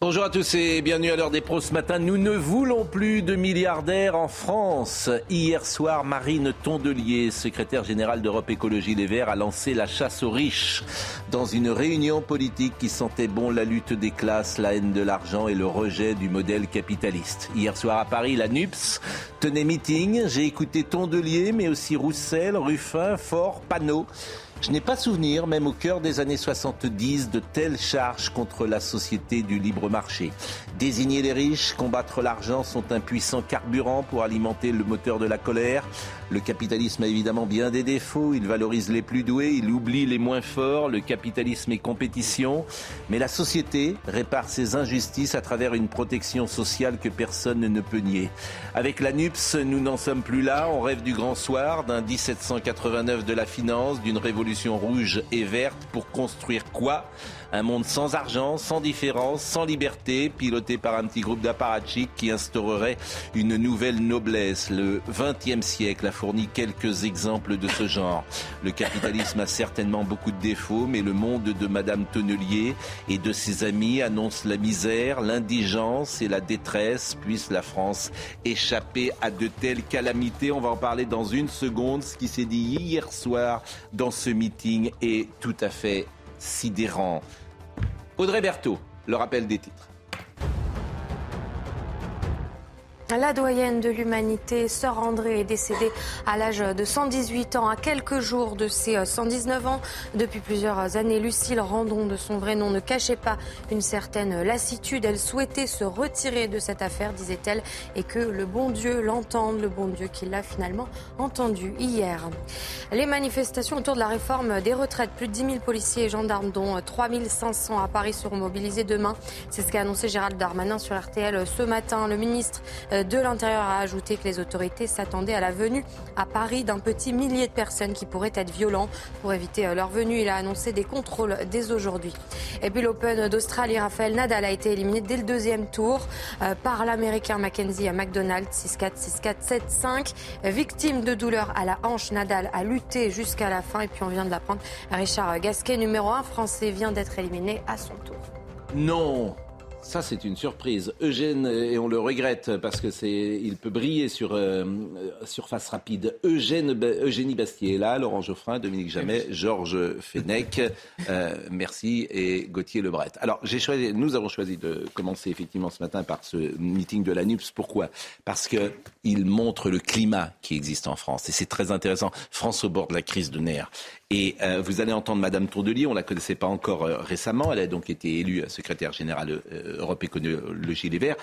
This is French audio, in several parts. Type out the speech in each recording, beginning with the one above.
Bonjour à tous et bienvenue à l'heure des pros ce matin. Nous ne voulons plus de milliardaires en France. Hier soir, Marine Tondelier, secrétaire générale d'Europe Écologie Les Verts, a lancé la chasse aux riches dans une réunion politique qui sentait bon la lutte des classes, la haine de l'argent et le rejet du modèle capitaliste. Hier soir à Paris, la NUPS tenait meeting. J'ai écouté Tondelier, mais aussi Roussel, Ruffin, Faure, Panot. Je n'ai pas souvenir, même au cœur des années 70, de telles charges contre la société du libre marché. Désigner les riches, combattre l'argent sont un puissant carburant pour alimenter le moteur de la colère. Le capitalisme a évidemment bien des défauts, il valorise les plus doués, il oublie les moins forts, le capitalisme est compétition, mais la société répare ses injustices à travers une protection sociale que personne ne peut nier. Avec la NUPS, nous n'en sommes plus là, on rêve du grand soir, d'un 1789 de la finance, d'une révolution rouge et verte. Pour construire quoi? Un monde sans argent, sans différence, sans liberté, piloté par un petit groupe d'apparatchiks qui instaurerait une nouvelle noblesse. Le XXe siècle a fourni quelques exemples de ce genre. Le capitalisme a certainement beaucoup de défauts, mais le monde de Madame Tonnelier et de ses amis annonce la misère, l'indigence et la détresse. Puisse la France échapper à de telles calamités On va en parler dans une seconde. Ce qui s'est dit hier soir dans ce meeting est tout à fait sidérant. Audrey Berthaud, le rappel des titres. La doyenne de l'humanité, Sœur André, est décédée à l'âge de 118 ans, à quelques jours de ses 119 ans. Depuis plusieurs années, Lucille Randon, de son vrai nom, ne cachait pas une certaine lassitude. Elle souhaitait se retirer de cette affaire, disait-elle, et que le bon Dieu l'entende, le bon Dieu qui l'a finalement entendu hier. Les manifestations autour de la réforme des retraites, plus de 10 000 policiers et gendarmes, dont 3 500 à Paris, seront mobilisés demain. C'est ce qu'a annoncé Gérald Darmanin sur RTL ce matin. Le ministre de l'Intérieur a ajouté que les autorités s'attendaient à la venue à Paris d'un petit millier de personnes qui pourraient être violents. Pour éviter leur venue, il a annoncé des contrôles dès aujourd'hui. Et puis l'Open d'Australie, Raphaël Nadal a été éliminé dès le deuxième tour euh, par l'Américain Mackenzie à McDonald's 6-4, 6-4, 7-5. Victime de douleur à la hanche, Nadal a lutté jusqu'à la fin et puis on vient de l'apprendre. Richard Gasquet, numéro 1 français, vient d'être éliminé à son tour. Non ça, c'est une surprise. Eugène, et on le regrette parce que c'est, il peut briller sur euh, surface rapide. Eugène, Eugénie Bastier est là, Laurent Geoffrin, Dominique Jamet, Georges Fenech, euh, merci et Gauthier Lebret. Alors, j'ai choisi, nous avons choisi de commencer effectivement ce matin par ce meeting de l'ANUPS. Pourquoi? Parce que il montre le climat qui existe en France et c'est très intéressant. France au bord de la crise de nerfs. Et euh, vous allez entendre Madame Tourdelier, on la connaissait pas encore euh, récemment, elle a donc été élue secrétaire générale euh, Europe Écologie Les Verts.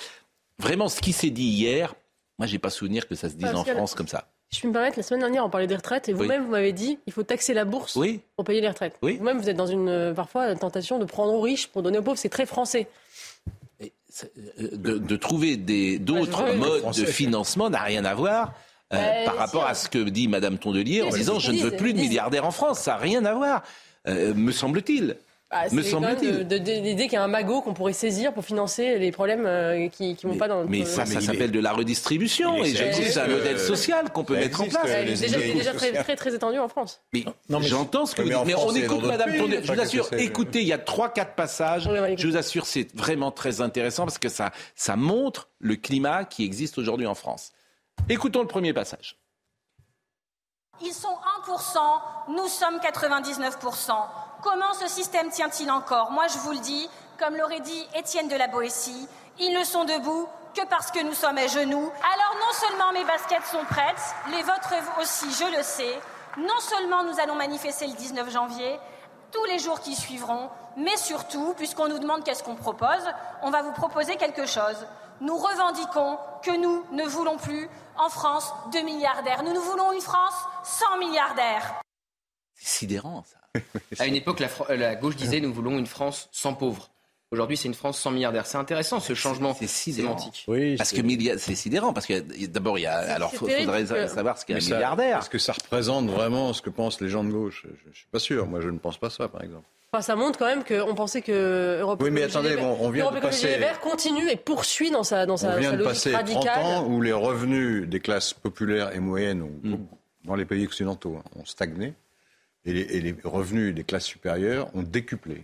Vraiment, ce qui s'est dit hier, moi, j'ai pas souvenir que ça se dise en France comme ça. Je peux me permettre, la semaine dernière, on parlait des retraites et vous-même, vous m'avez dit il faut taxer la bourse pour payer les retraites. Vous-même, vous êtes dans une, parfois, une tentation de prendre aux riches pour donner aux pauvres, c'est très français. de, trouver d'autres modes de financement n'a rien à voir euh, bah, par rapport à ce que dit Madame Tondelier en disant je ne veux plus de milliardaires en France. Ça n'a rien à voir, euh, me semble-t-il. Ah, me semble-t-il. L'idée qu'il y a un magot qu'on pourrait saisir pour financer les problèmes euh, qui ne vont pas dans. Mais ça, ça s'appelle de la redistribution. Et je dis, c'est un modèle social qu'on peut mettre en place. C'est déjà, très, très, très, étendu en France. Mais, j'entends ce que vous dites. Mais on écoute Madame Tondelier. Je vous assure, écoutez, il y a trois, quatre passages. Je vous assure, c'est vraiment très intéressant parce que ça, ça montre le climat qui existe aujourd'hui en France. Écoutons le premier passage. Ils sont 1%, nous sommes 99%. Comment ce système tient-il encore? Moi, je vous le dis, comme l'aurait dit Étienne de la Boétie, ils ne sont debout que parce que nous sommes à genoux. Alors non seulement mes baskets sont prêtes, les vôtres aussi, je le sais. Non seulement nous allons manifester le 19 janvier, tous les jours qui suivront, mais surtout, puisqu'on nous demande qu'est-ce qu'on propose, on va vous proposer quelque chose. Nous revendiquons que nous ne voulons plus en France deux milliardaires. Nous, nous voulons une France sans milliardaires. C'est sidérant, ça. À une époque, la, gauche disait nous voulons une France sans pauvres. Aujourd'hui, c'est une France sans milliardaires. C'est intéressant ce changement sémantique. Oui, parce que c'est sidérant. Parce que d'abord, il y a. Alors, il faudrait savoir ce qu'est un milliardaire. Est-ce que ça représente vraiment ce que pensent les gens de gauche? Je ne suis pas sûr. Moi, je ne pense pas ça, par exemple. Enfin, ça montre quand même qu'on pensait que Europe Oui, mais attendez, on vient de passer. Verts continue et poursuit dans sa, dans sa, on vient de passer 30 ans où les revenus des classes populaires et moyennes, hmm. dans les pays occidentaux, hein, ont stagné et les, revenus des classes supérieures ont décuplé.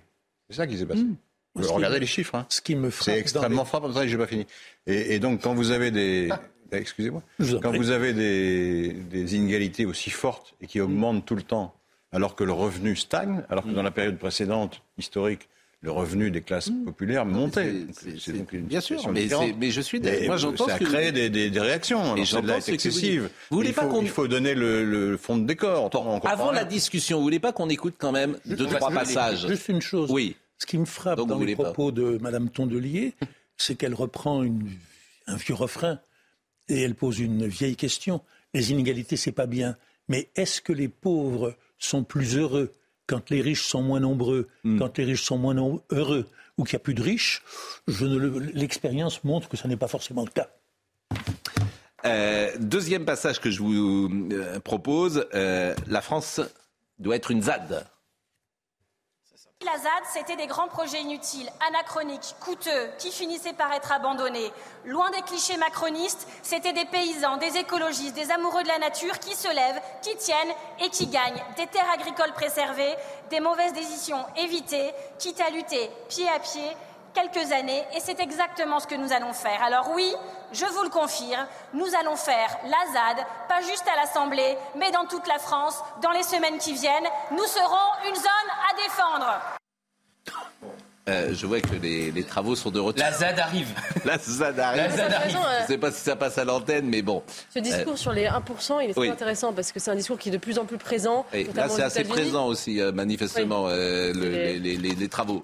C'est ça qui s'est passé. Hmm. Regardez les chiffres. Hein. Ce qui me C'est extrêmement frappant. Je n'ai pas fini. Et, donc, quand vous avez des. Ah. Excusez-moi. Quand vous avez des, des, inégalités aussi fortes et qui augmentent tout le temps, alors que le revenu stagne, alors que dans la période précédente, historique, le revenu des classes mm. populaires montait. C'est donc une bien sûr, mais, mais, je suis moi j'entends ça crée des, des, réactions. C'est de là excessive. Vous, voulez il, faut, pas il faut donner le, le, fond de décor. Avant la discussion, vous voulez pas qu'on écoute quand même deux trois passages Juste une chose. Oui. Ce qui me frappe dans les propos de Mme Tondelier, c'est qu'elle reprend un vieux refrain et elle pose une vieille question. Les inégalités, c'est pas bien. Mais est-ce que les pauvres sont plus heureux quand les riches sont moins nombreux, hmm. quand les riches sont moins heureux, ou qu'il n'y a plus de riches? L'expérience montre que ce n'est pas forcément le cas. Euh, deuxième passage que je vous euh, propose, euh, la France doit être une ZAD. La ZAD, c'était des grands projets inutiles, anachroniques, coûteux, qui finissaient par être abandonnés. Loin des clichés macronistes, c'était des paysans, des écologistes, des amoureux de la nature qui se lèvent, qui tiennent et qui gagnent. Des terres agricoles préservées, des mauvaises décisions évitées, quitte à lutter pied à pied quelques années, et c'est exactement ce que nous allons faire. Alors oui, je vous le confirme, nous allons faire la ZAD, pas juste à l'Assemblée, mais dans toute la France, dans les semaines qui viennent. Nous serons une zone à défendre. Euh, je vois que les, travaux sont de retour. La ZAD arrive. La ZAD arrive. Je ne sais pas si ça passe à l'antenne, mais bon. Ce discours sur les 1%, il est très intéressant parce que c'est un discours qui est de plus en plus présent. là, c'est assez présent aussi, euh, manifestement, euh, les, travaux.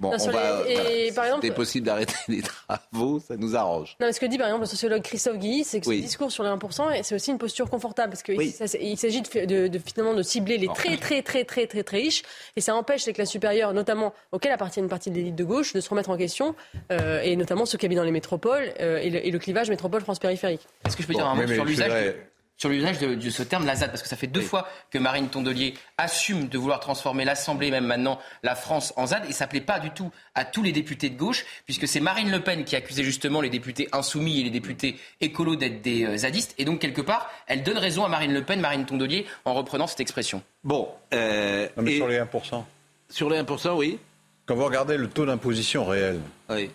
Bon, on va, et, par exemple, c'est possible d'arrêter les travaux, ça nous arrange. Non, ce que dit par exemple le sociologue Christophe Guilly, c'est que ce discours sur les 1%, c'est aussi une posture confortable parce qu'il il s'agit de, finalement de cibler les très très très très très très riches et ça empêche les classes supérieures, notamment auxquelles appartient une partie de l'élite de gauche, de se remettre en question euh, et notamment ceux qui habitent dans les métropoles euh, et, le, clivage métropole-France périphérique. Est-ce que je peux dire un mot sur l'usage sur l'usage de, ce terme, la ZAD, parce que ça fait deux fois que Marine Tondelier assume de vouloir transformer l'Assemblée, même maintenant la France, en ZAD, et ça plaît pas du tout à tous les députés de gauche, puisque c'est Marine Le Pen qui accusait justement les députés insoumis et les députés écolos d'être des euh, zadistes, et donc quelque part, elle donne raison à Marine Le Pen, Marine Tondelier, en reprenant cette expression. Bon, euh, mais sur les 1%. Sur les 1%, oui. Quand vous regardez le taux d'imposition réel, oui.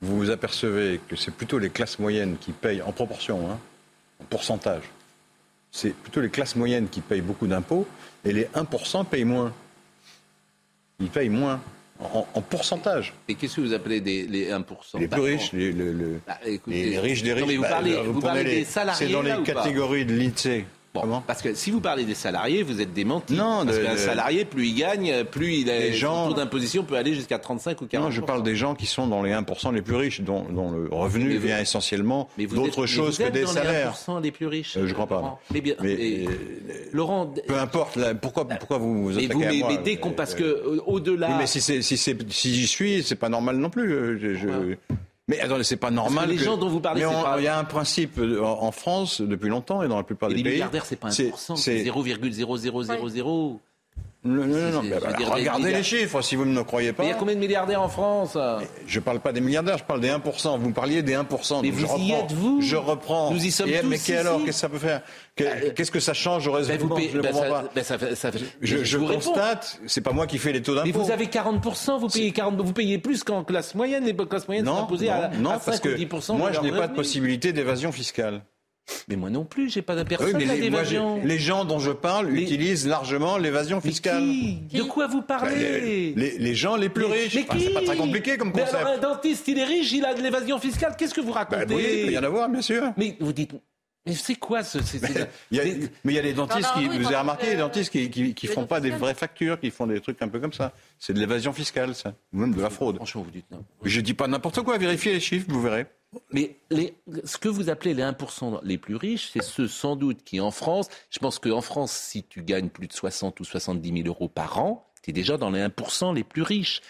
vous vous apercevez que c'est plutôt les classes moyennes qui payent en proportion. Hein, pourcentage. C'est plutôt les classes moyennes qui payent beaucoup d'impôts et les 1% payent moins. Ils payent moins. En, pourcentage. Et qu'est-ce que vous appelez les 1% Les plus riches, les, bah, les, riches des riches. vous bah, parlez, vous parlez des salariés. C'est dans les catégories de l'INSEE parce que si vous parlez des salariés, vous êtes démenti. Non, parce qu'un salarié, plus il gagne, plus il a, gens... son taux d'imposition peut aller jusqu'à 35 ou 40 Non, je parle des gens qui sont dans les 1% les plus riches, dont, le revenu vient essentiellement d'autres choses que des dans salaires. Les 1% les plus riches. Euh, je crois pas. Mais bien, euh, Laurent, peu importe. pourquoi, pourquoi vous vous attaquez vous, à moi Mais dès qu'on, parce que euh, au-delà. mais si si si j'y suis, c'est pas normal non plus. Je, mais attendez, c'est pas normal. les gens dont vous parlez, Il y a un principe en France depuis longtemps et dans la plupart des pays. Les milliardaires, c'est pas 1%, c'est 0,0000. Non, non, non, regardez les chiffres si vous ne me croyez pas. il y a combien de milliardaires en France Je ne parle pas des milliardaires, je parle des 1%. Vous parliez des 1%. Mais vous y êtes, vous Je reprends. Nous y sommes tous Mais alors, qu'est-ce que ça peut faire bah, Qu'est-ce que ça change au résultat ben, Je ne ben, comprends pas. Je, je constate, c'est pas moi qui fais les taux d'impôt. Mais vous avez 40%, vous payez, 40, vous payez plus qu'en classe moyenne. Les classes moyennes sont imposées à, non, à 5 parce que 10% Moi, je n'ai pas de possibilité d'évasion fiscale. Mais moi non plus, j'ai pas de personne oui, les, les gens dont je parle utilisent largement l'évasion fiscale. De quoi vous parlez les, gens les plus riches. c'est pas très compliqué comme concept. Mais alors, un dentiste, il est riche, il a de l'évasion fiscale. Qu'est-ce que vous bah, racontez Oui, il peut y en avoir, bien sûr. Mais vous dites. Mais c'est quoi ce. mais, il y a des dentistes qui. vous avez remarqué, les dentistes qui, qui, font pas des vraies factures, qui font des trucs un peu comme ça. C'est de l'évasion fiscale, ça. Ou même de la fraude. Franchement, vous dites non. Je dis pas n'importe quoi, vérifiez les chiffres, vous verrez. Mais ce que vous appelez les 1% les plus riches, c'est ceux sans doute qui en France, je pense qu'en France, si tu gagnes plus de 60 ou 70 000 euros par an, tu es déjà dans les 1% les plus riches.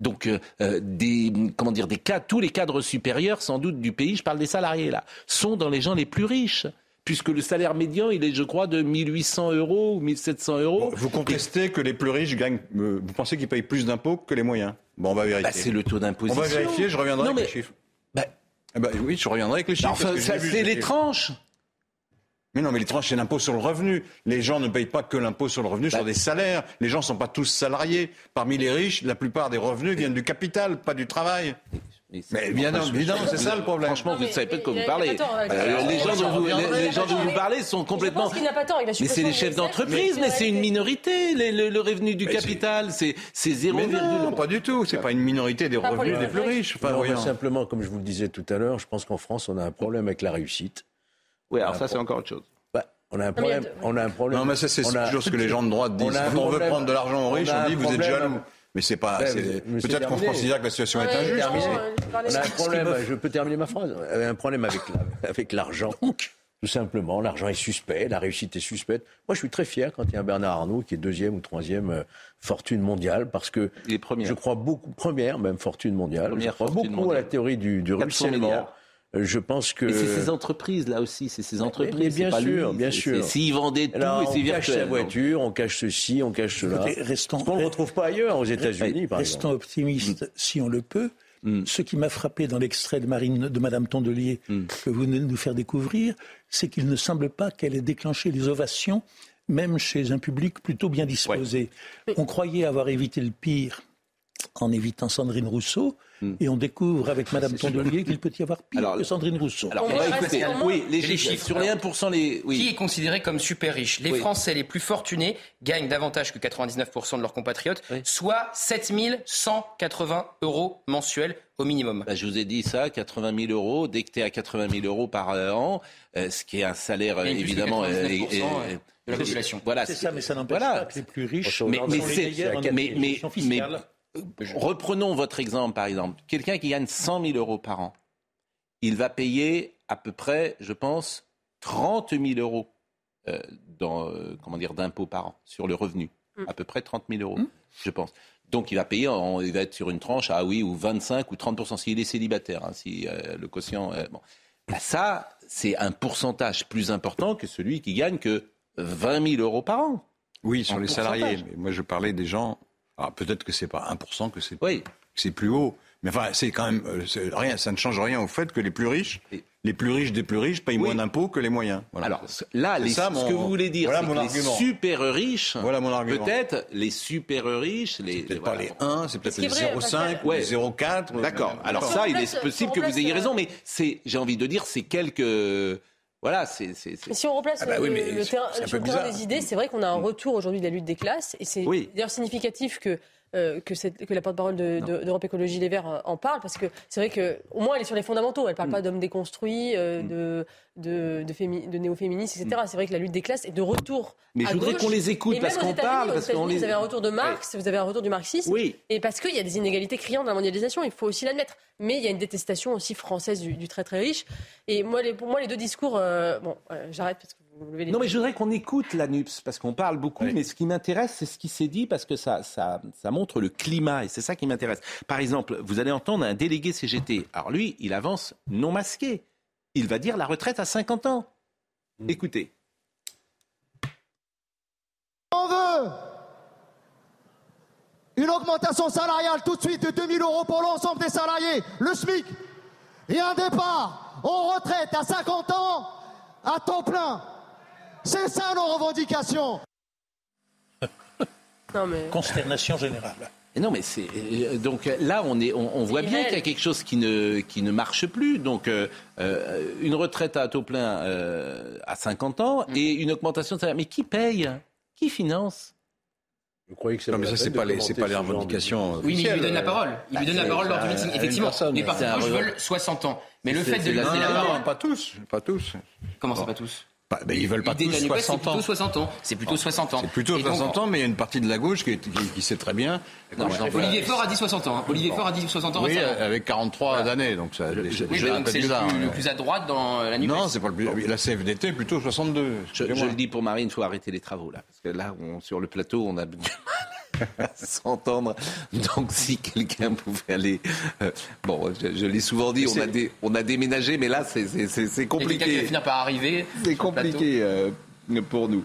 Donc, euh, euh, des, comment dire, des cas, tous les cadres supérieurs, sans doute, du pays, je parle des salariés là, sont dans les gens les plus riches puisque le salaire médian, il est, je crois, de 1800 euros ou 1700 euros. vous contestez que les plus riches gagnent. Euh, vous pensez qu'ils payent plus d'impôts que les moyens? Bon, on va vérifier. Bah, c'est le taux d'imposition. On va vérifier, je reviendrai avec les chiffres. Eh ben, oui, je reviendrai avec les chiffres. Enfin, c'est les tranches. Mais non, mais les tranches, c'est l'impôt sur le revenu. Les gens ne payent pas que l'impôt sur le revenu sur bah. des salaires. Les gens ne sont pas tous salariés. Parmi les riches, la plupart des revenus viennent du capital, pas du travail. Mais, bien évidemment, c'est ça le problème. Franchement, vous ne savez pas de quoi vous parlez. Les gens dont vous, les, gens dont vous parlez sont complètement. Mais c'est les chefs d'entreprise, mais c'est une minorité. Le, revenu du capital, c'est 0, non, pas du tout. C'est pas une minorité des revenus des plus riches. Enfin, simplement, comme je vous le disais tout à l'heure, je pense qu'en France, on a un problème avec la réussite. Oui, alors ça, c'est encore autre chose. On a un problème. On a un problème. Non, mais ça, c'est toujours ce que les gens de droite disent. Quand on veut prendre de l'argent aux riches, on dit vous êtes jaloux. Mais c'est pas. Peut-être qu'on considère que la situation est injuste. On a un problème. Je peux terminer ma phrase. Un problème avec avec l'argent. Tout simplement, l'argent est suspect, la réussite est suspecte. Moi, je suis très fier quand il y a un Bernard Arnault qui est deuxième ou troisième euh, fortune mondiale, parce que je crois beaucoup, première même fortune mondiale, je crois beaucoup à la théorie du, du ruissellement. Je pense que. c'est ces entreprises là aussi, c'est ces entreprises. Mais bien sûr, bien sûr. S'ils vendaient tout, et c'est virtuel. On cache sa voiture, on cache ceci, on cache cela. Restons, on ne retrouve pas ailleurs, aux États-Unis, par Restons optimistes, mm. si on le peut. Mm. Ce qui m'a frappé dans l'extrait de Marine, de Madame Tondelier mm. que vous venez de nous faire découvrir, c'est qu'il ne semble pas qu'elle ait déclenché les ovations, même chez un public plutôt bien disposé. On croyait avoir évité le pire en évitant Sandrine Rousseau. Hmm. Et on découvre avec Madame Tondelier qu'il peut y avoir pire que Sandrine Rousseau. Alors, on va écouter. Oui, les, chiffres. Sur les 1%, les... Qui est considéré comme super riche? Les Français les plus fortunés gagnent davantage que 99% de leurs compatriotes, soit 7180 euros mensuels au minimum. Bah, je vous ai dit ça, 80 000 euros. Dès que tu es à 80 000 euros par an, euh, ce qui est un salaire évidemment... Euh, de la population. Voilà, c'est ça, mais ça n'empêche pas que les plus riches. Mais, mais, mais, mais, mais, Reprenons votre exemple, par exemple. Quelqu'un qui gagne 100 000 euros par an, il va payer à peu près, je pense, 30 000 euros euh, euh, comment dire, d'impôts par an sur le revenu. Mm. À peu près 30 000 euros, mm. je pense. Donc il va payer, il va être sur une tranche à oui, ou 25 ou 30% s'il est célibataire, hein, si euh, le quotient. bon. Bah, ça, c'est un pourcentage plus important que celui qui gagne que 20 000 euros par an. Oui, sur les salariés. Mais moi, je parlais des gens alors peut-être que c'est pas 1%, que c'est oui. c'est plus haut. Mais enfin, c'est quand même euh, rien. Ça ne change rien au fait que les plus riches, les plus riches des plus riches, payent moins d'impôts que les moyens. Alors là, ce que vous voulez dire, c'est que les super riches, voilà mon argument. Peut-être les super riches, les peut-être pas les 1, c'est peut-être les 0,5, les 0,4. D'accord. Alors ça, il est possible que vous ayez raison, mais c'est, j'ai envie de dire, c'est quelques voilà, c'est. Si on replace ah bah le, terrain, des idées, c'est vrai qu'on a un retour aujourd'hui de la lutte des classes, et c'est d'ailleurs significatif que euh, que, que, la porte-parole d'Europe Écologie Les Verts euh, en parle, parce que c'est vrai qu'au moins elle est sur les fondamentaux. Elle ne parle mm. pas d'hommes déconstruits, euh, mm. de, de, de, de néo-féministes, etc. Mm. C'est vrai que la lutte des classes est de retour. Mais je voudrais qu'on les écoute parce qu'on parle. Parce qu'on les... Vous avez un retour de Marx, vous avez un retour du marxisme. Oui. Et parce qu'il y a des inégalités criantes dans la mondialisation, il faut aussi l'admettre. Mais il y a une détestation aussi française du, très très riche. Et moi, les, pour moi, les deux discours. bon, j'arrête parce que non, mais je voudrais qu'on écoute la NUPS, parce qu'on parle beaucoup, mais ce qui m'intéresse, c'est ce qui s'est dit, parce que ça, ça, ça montre le climat, et c'est ça qui m'intéresse. Par exemple, vous allez entendre un délégué CGT. Alors lui, il avance non masqué. Il va dire la retraite à 50 ans. Mm. Écoutez. On veut une augmentation salariale tout de suite de 2000 euros pour l'ensemble des salariés, le SMIC, et un départ en retraite à 50 ans à temps plein. C'est ça nos revendications. Consternation générale. non, mais c'est euh, donc là on est, on, voit bien qu'il y a quelque chose qui ne qui ne marche plus. Donc euh, euh, une retraite à taux plein à 50 ans mm. et une augmentation de salaire. Mais qui paye? Qui finance? Vous croyez que c'est non, mais ça, c'est pas, les, pas les revendications. Oui, mais il lui donne la parole. Il lui donne la parole lors du meeting. Effectivement, les partis veulent 60 ans. Mais le fait de donner la parole. Pas tous. Pas tous. Comment ça, pas tous? Bah, ils veulent pas tous 60 ans. C'est plutôt 60 ans. C'est plutôt 60 ans. C'est plutôt 60 ans, mais il y a une partie de la gauche qui, qui, sait très bien. Olivier Faure a dit 60 ans. Hein. Olivier Faure a dit 60 ans. Oui, avec 43 années, donc ça. Je, je, oui, donc c'est le, plus à droite dans la Non, c'est pas le plus. La CFDT plutôt 62. Je, le dis pour Marine, il faut arrêter les travaux là, parce que là, sur le plateau, on a s'entendre. Donc si quelqu'un pouvait aller... Euh, bon, je, l'ai souvent dit, on a, on a déménagé, mais là, c'est compliqué. Quelqu'un qui va finir par arriver. C'est compliqué euh, pour nous.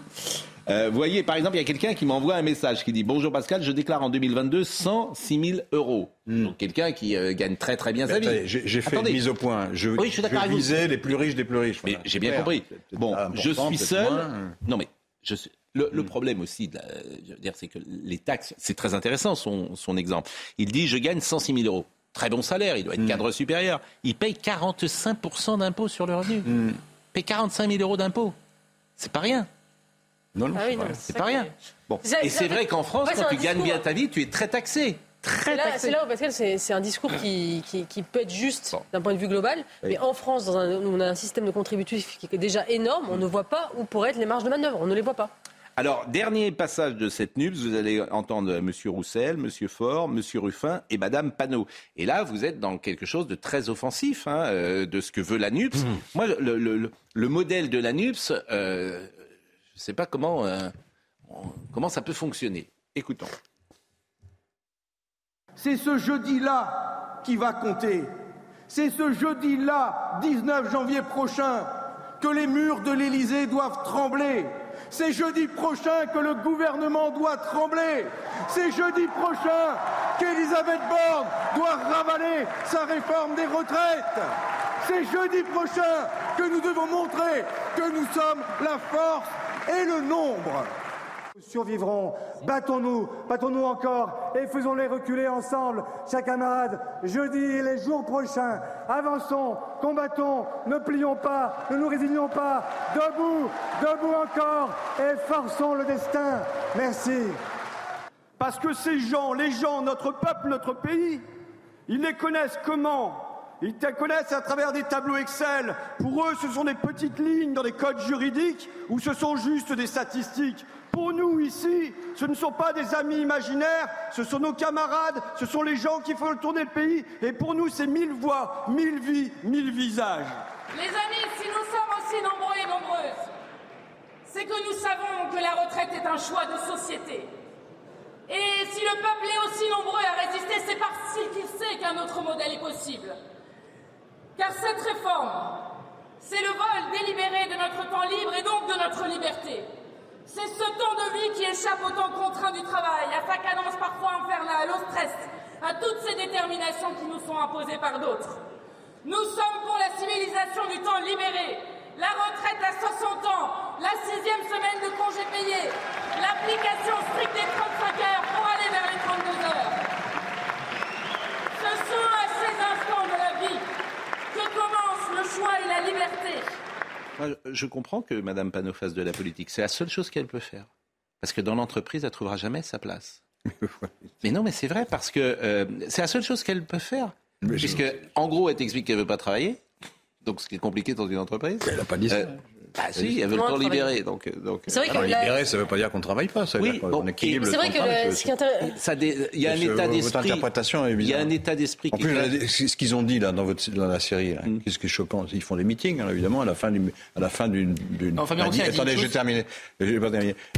Euh, vous voyez, par exemple, il y a quelqu'un qui m'envoie un message qui dit Bonjour Pascal, je déclare en 2022 106 000 euros. Hmm. Donc quelqu'un qui gagne très très bien sa vie. J'ai fait une mise au point. Je, oui, je, je visais les plus riches des plus riches. J'ai bien compris. Bon, je suis seul. Non mais je suis le, hmm. problème aussi, c'est que les taxes, c'est très intéressant son, son, exemple. Il dit je gagne 106 000 euros. Très bon salaire, il doit être hmm. cadre supérieur. Il paye 45% d'impôts sur le revenu. Hmm. Il paye 45 000 euros d'impôts. C'est pas rien. Non, non, ah c'est pas rien. Bon. Et c'est vrai qu'en France, quand tu gagnes bien ta vie, tu es très taxé. C'est là, où Pascal, c'est un discours qui, qui, peut être juste d'un point de vue global, mais en France, dans un, on a un système de contributif qui est déjà énorme, on ne voit pas où pourraient être les marges de manœuvre, on ne les voit pas. Alors, dernier passage de cette NUPS, vous allez entendre M. Roussel, M. Faure, M. Ruffin et Mme Panot. Et là, vous êtes dans quelque chose de très offensif hein, euh, de ce que veut la NUPS. Mmh. Moi, le, modèle de la NUPS, euh, je ne sais pas comment, euh, comment ça peut fonctionner. Écoutons. C'est ce jeudi-là qui va compter. C'est ce jeudi-là, 19 janvier prochain, que les murs de l'Élysée doivent trembler c'est jeudi prochain que le gouvernement doit trembler. C'est jeudi prochain qu'Elisabeth Borne doit ravaler sa réforme des retraites. C'est jeudi prochain que nous devons montrer que nous sommes la force et le nombre survivrons. Battons-nous, battons-nous encore et faisons-les reculer ensemble, chers camarades, jeudi et les jours prochains. Avançons, combattons, ne plions pas, ne nous résignons pas. Debout, debout encore et forçons le destin. Merci. Parce que ces gens, les gens, notre peuple, notre pays, ils les connaissent comment? Ils te connaissent à travers des tableaux Excel. Pour eux, ce sont des petites lignes dans des codes juridiques ou ce sont juste des statistiques. Pour nous ici, ce ne sont pas des amis imaginaires, ce sont nos camarades, ce sont les gens qui font tourner le pays. Et pour nous, c'est mille voix, mille vies, mille visages. Les amis, si nous sommes aussi nombreux et nombreuses, c'est que nous savons que la retraite est un choix de société. Et si le peuple est aussi nombreux à résister, c'est parce qu'il sait qu'un autre modèle est possible. Car cette réforme, c'est le vol délibéré de notre temps libre et donc de notre liberté. C'est ce temps de vie qui échappe au temps contraint du travail, à sa cadence parfois infernale, au stress, à toutes ces déterminations qui nous sont imposées par d'autres. Nous sommes pour la civilisation du temps libéré, la retraite à 60 ans, la sixième semaine de congés payés, l'application stricte des 35 heures pour aller vers les 32 heures. Ce sont à ces instants de la vie que commence le choix et la je comprends que Mme Panot fasse de la politique. C'est la seule chose qu'elle peut faire. Parce que dans l'entreprise, elle ne trouvera jamais sa place. mais non, mais c'est vrai, parce que euh, c'est la seule chose qu'elle peut faire. Puisque, en gros, elle t'explique qu'elle ne veut pas travailler. Donc, ce qui est compliqué dans une entreprise. Elle n'a pas dit ça. Euh, bah si, elle veut le temps libéré. Donc, donc, c'est vrai que libéré, ça ne veut pas dire qu'on ne travaille pas. Ça oui, bon, équilibre C'est vrai que ce qui est il y a un état d'esprit. Il y a un état d'esprit. En plus, ce qu'ils ont dit là dans, votre, dans la série, mm. qu'est-ce qui est choquant? Ils font des meetings, hein, évidemment, à la fin d'une, à la fin d'une. Attendez, j'ai terminé.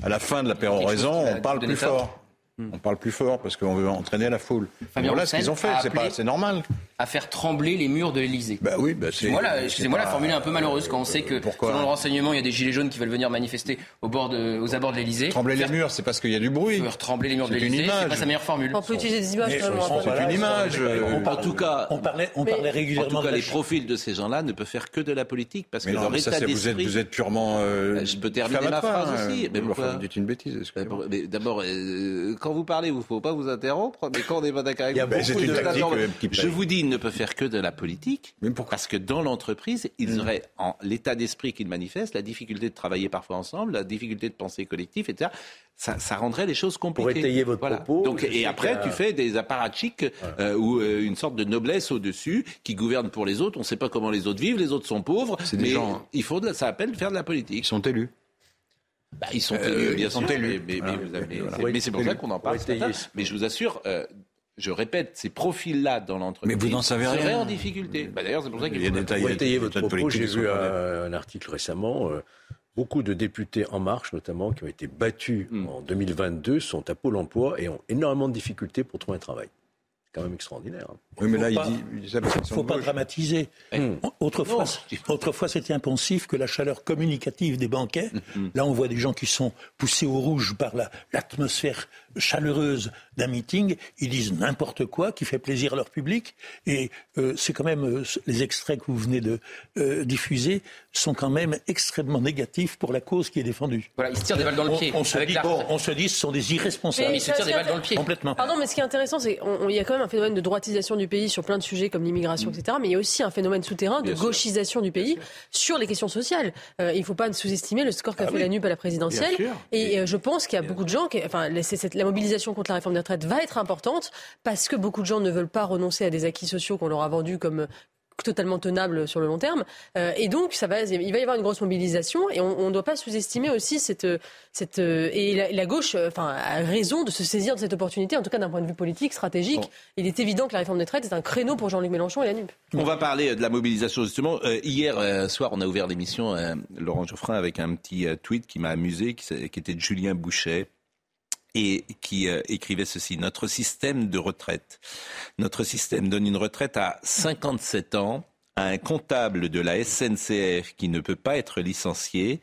À la fin de la péroraison, on parle plus fort. On parle plus fort parce qu'on veut entraîner la foule. voilà ce qu'ils ont fait, c'est normal. À faire trembler les murs de l'Elysée. Bah oui, bah c'est. Voilà, excusez-moi, la formule est un peu malheureuse quand on sait que Pourquoi selon le renseignement, il y a des gilets jaunes qui veulent venir manifester au bord de, aux abords de l'Elysée. Trembler les murs, c'est parce qu'il y a du bruit. Faire trembler les murs de l'Elysée, c'est pas sa meilleure formule. On peut utiliser des images. C'est une image. En tout cas, on parlait, on parlait régulièrement. En tout cas, les profils de ces gens-là ne peuvent faire que de la politique parce que leur état d'esprit. Vous êtes purement. Euh, je peux terminer ma phrase aussi. Vous dites une bêtise. D'abord, euh, quand vous parlez, vous ne faut pas vous interrompre, mais quand on est pas d'accord avec vous, je vous dis, ne peuvent faire que de la politique. Parce que dans l'entreprise, ils mm. auraient en l'état d'esprit qu'ils manifestent, la difficulté de travailler parfois ensemble, la difficulté de penser collectif, etc. Ça, ça rendrait les choses compliquées. Pour étayer votre propos. Donc, et après, tu fais des apparatchiks euh, ou euh, une sorte de noblesse au-dessus qui gouverne pour les autres. On ne sait pas comment les autres vivent, les autres sont pauvres. Mais gens... il faut de, ça appelle faire de la politique. Ils sont élus. Bah, ils sont bien sûr. Élus. Mais, c'est pour ça qu'on en parle. Mais je vous assure, euh, je répète, ces profils-là dans l'entreprise mais vous n'en savez rien. en difficulté. Bah, D'ailleurs, c'est pour ça qu'il. Pour étayer votre propos, j'ai vu un, article récemment. Euh, beaucoup de députés En Marche, notamment, qui ont été battus hmm. en 2022, sont à Pôle emploi et ont énormément de difficultés pour trouver un travail quand même extraordinaire. Hein. Oui, mais là, il dit. Il ne faut pas dramatiser. Autrefois, autrefois c'était impensif que la chaleur communicative des banquets. Hmm. Là, on voit des gens qui sont poussés au rouge par l'atmosphère chaleureuse d'un meeting. Ils disent n'importe quoi qui fait plaisir à leur public. Et euh, c'est quand même. Euh, les extraits que vous venez de euh, diffuser sont quand même extrêmement négatifs pour la cause qui est défendue. Voilà, ils se tirent des balles dans le pied. On, se, dit, on se dit, ce sont des irresponsables. ils se tirent des balles dans le pied. Complètement. Pardon, mais ce qui est intéressant, c'est qu'il y a quand même un phénomène de droitisation du pays sur plein de sujets comme l'immigration, mm. etc. Mais il y a aussi un phénomène souterrain de gauchisation du pays sur les questions sociales. Euh, il ne faut pas sous-estimer le score qu'a ah fait la NUP à la présidentielle. Et euh, je pense qu'il y a beaucoup de gens, qui, enfin, la mobilisation contre la réforme des retraites va être importante parce que beaucoup de gens ne veulent pas renoncer à des acquis sociaux qu'on leur a vendus comme totalement tenable sur le long terme. Euh, et donc, ça va, il va y avoir une grosse mobilisation et on ne doit pas sous-estimer aussi cette, cette et la, gauche, enfin, a raison de se saisir de cette opportunité, en tout cas d'un point de vue politique, stratégique. Il est évident que la réforme des retraites est un créneau pour Jean-Luc Mélenchon et la NUP. On va parler de la mobilisation justement. Euh, hier euh, soir, on a ouvert l'émission Laurent Geoffrin avec un petit tweet qui m'a amusé, qui, qui était de Julien Bouchet et qui euh, écrivait ceci Notre système de retraite, notre système donne une retraite à 57 ans à un comptable de la SNCF qui ne peut pas être licencié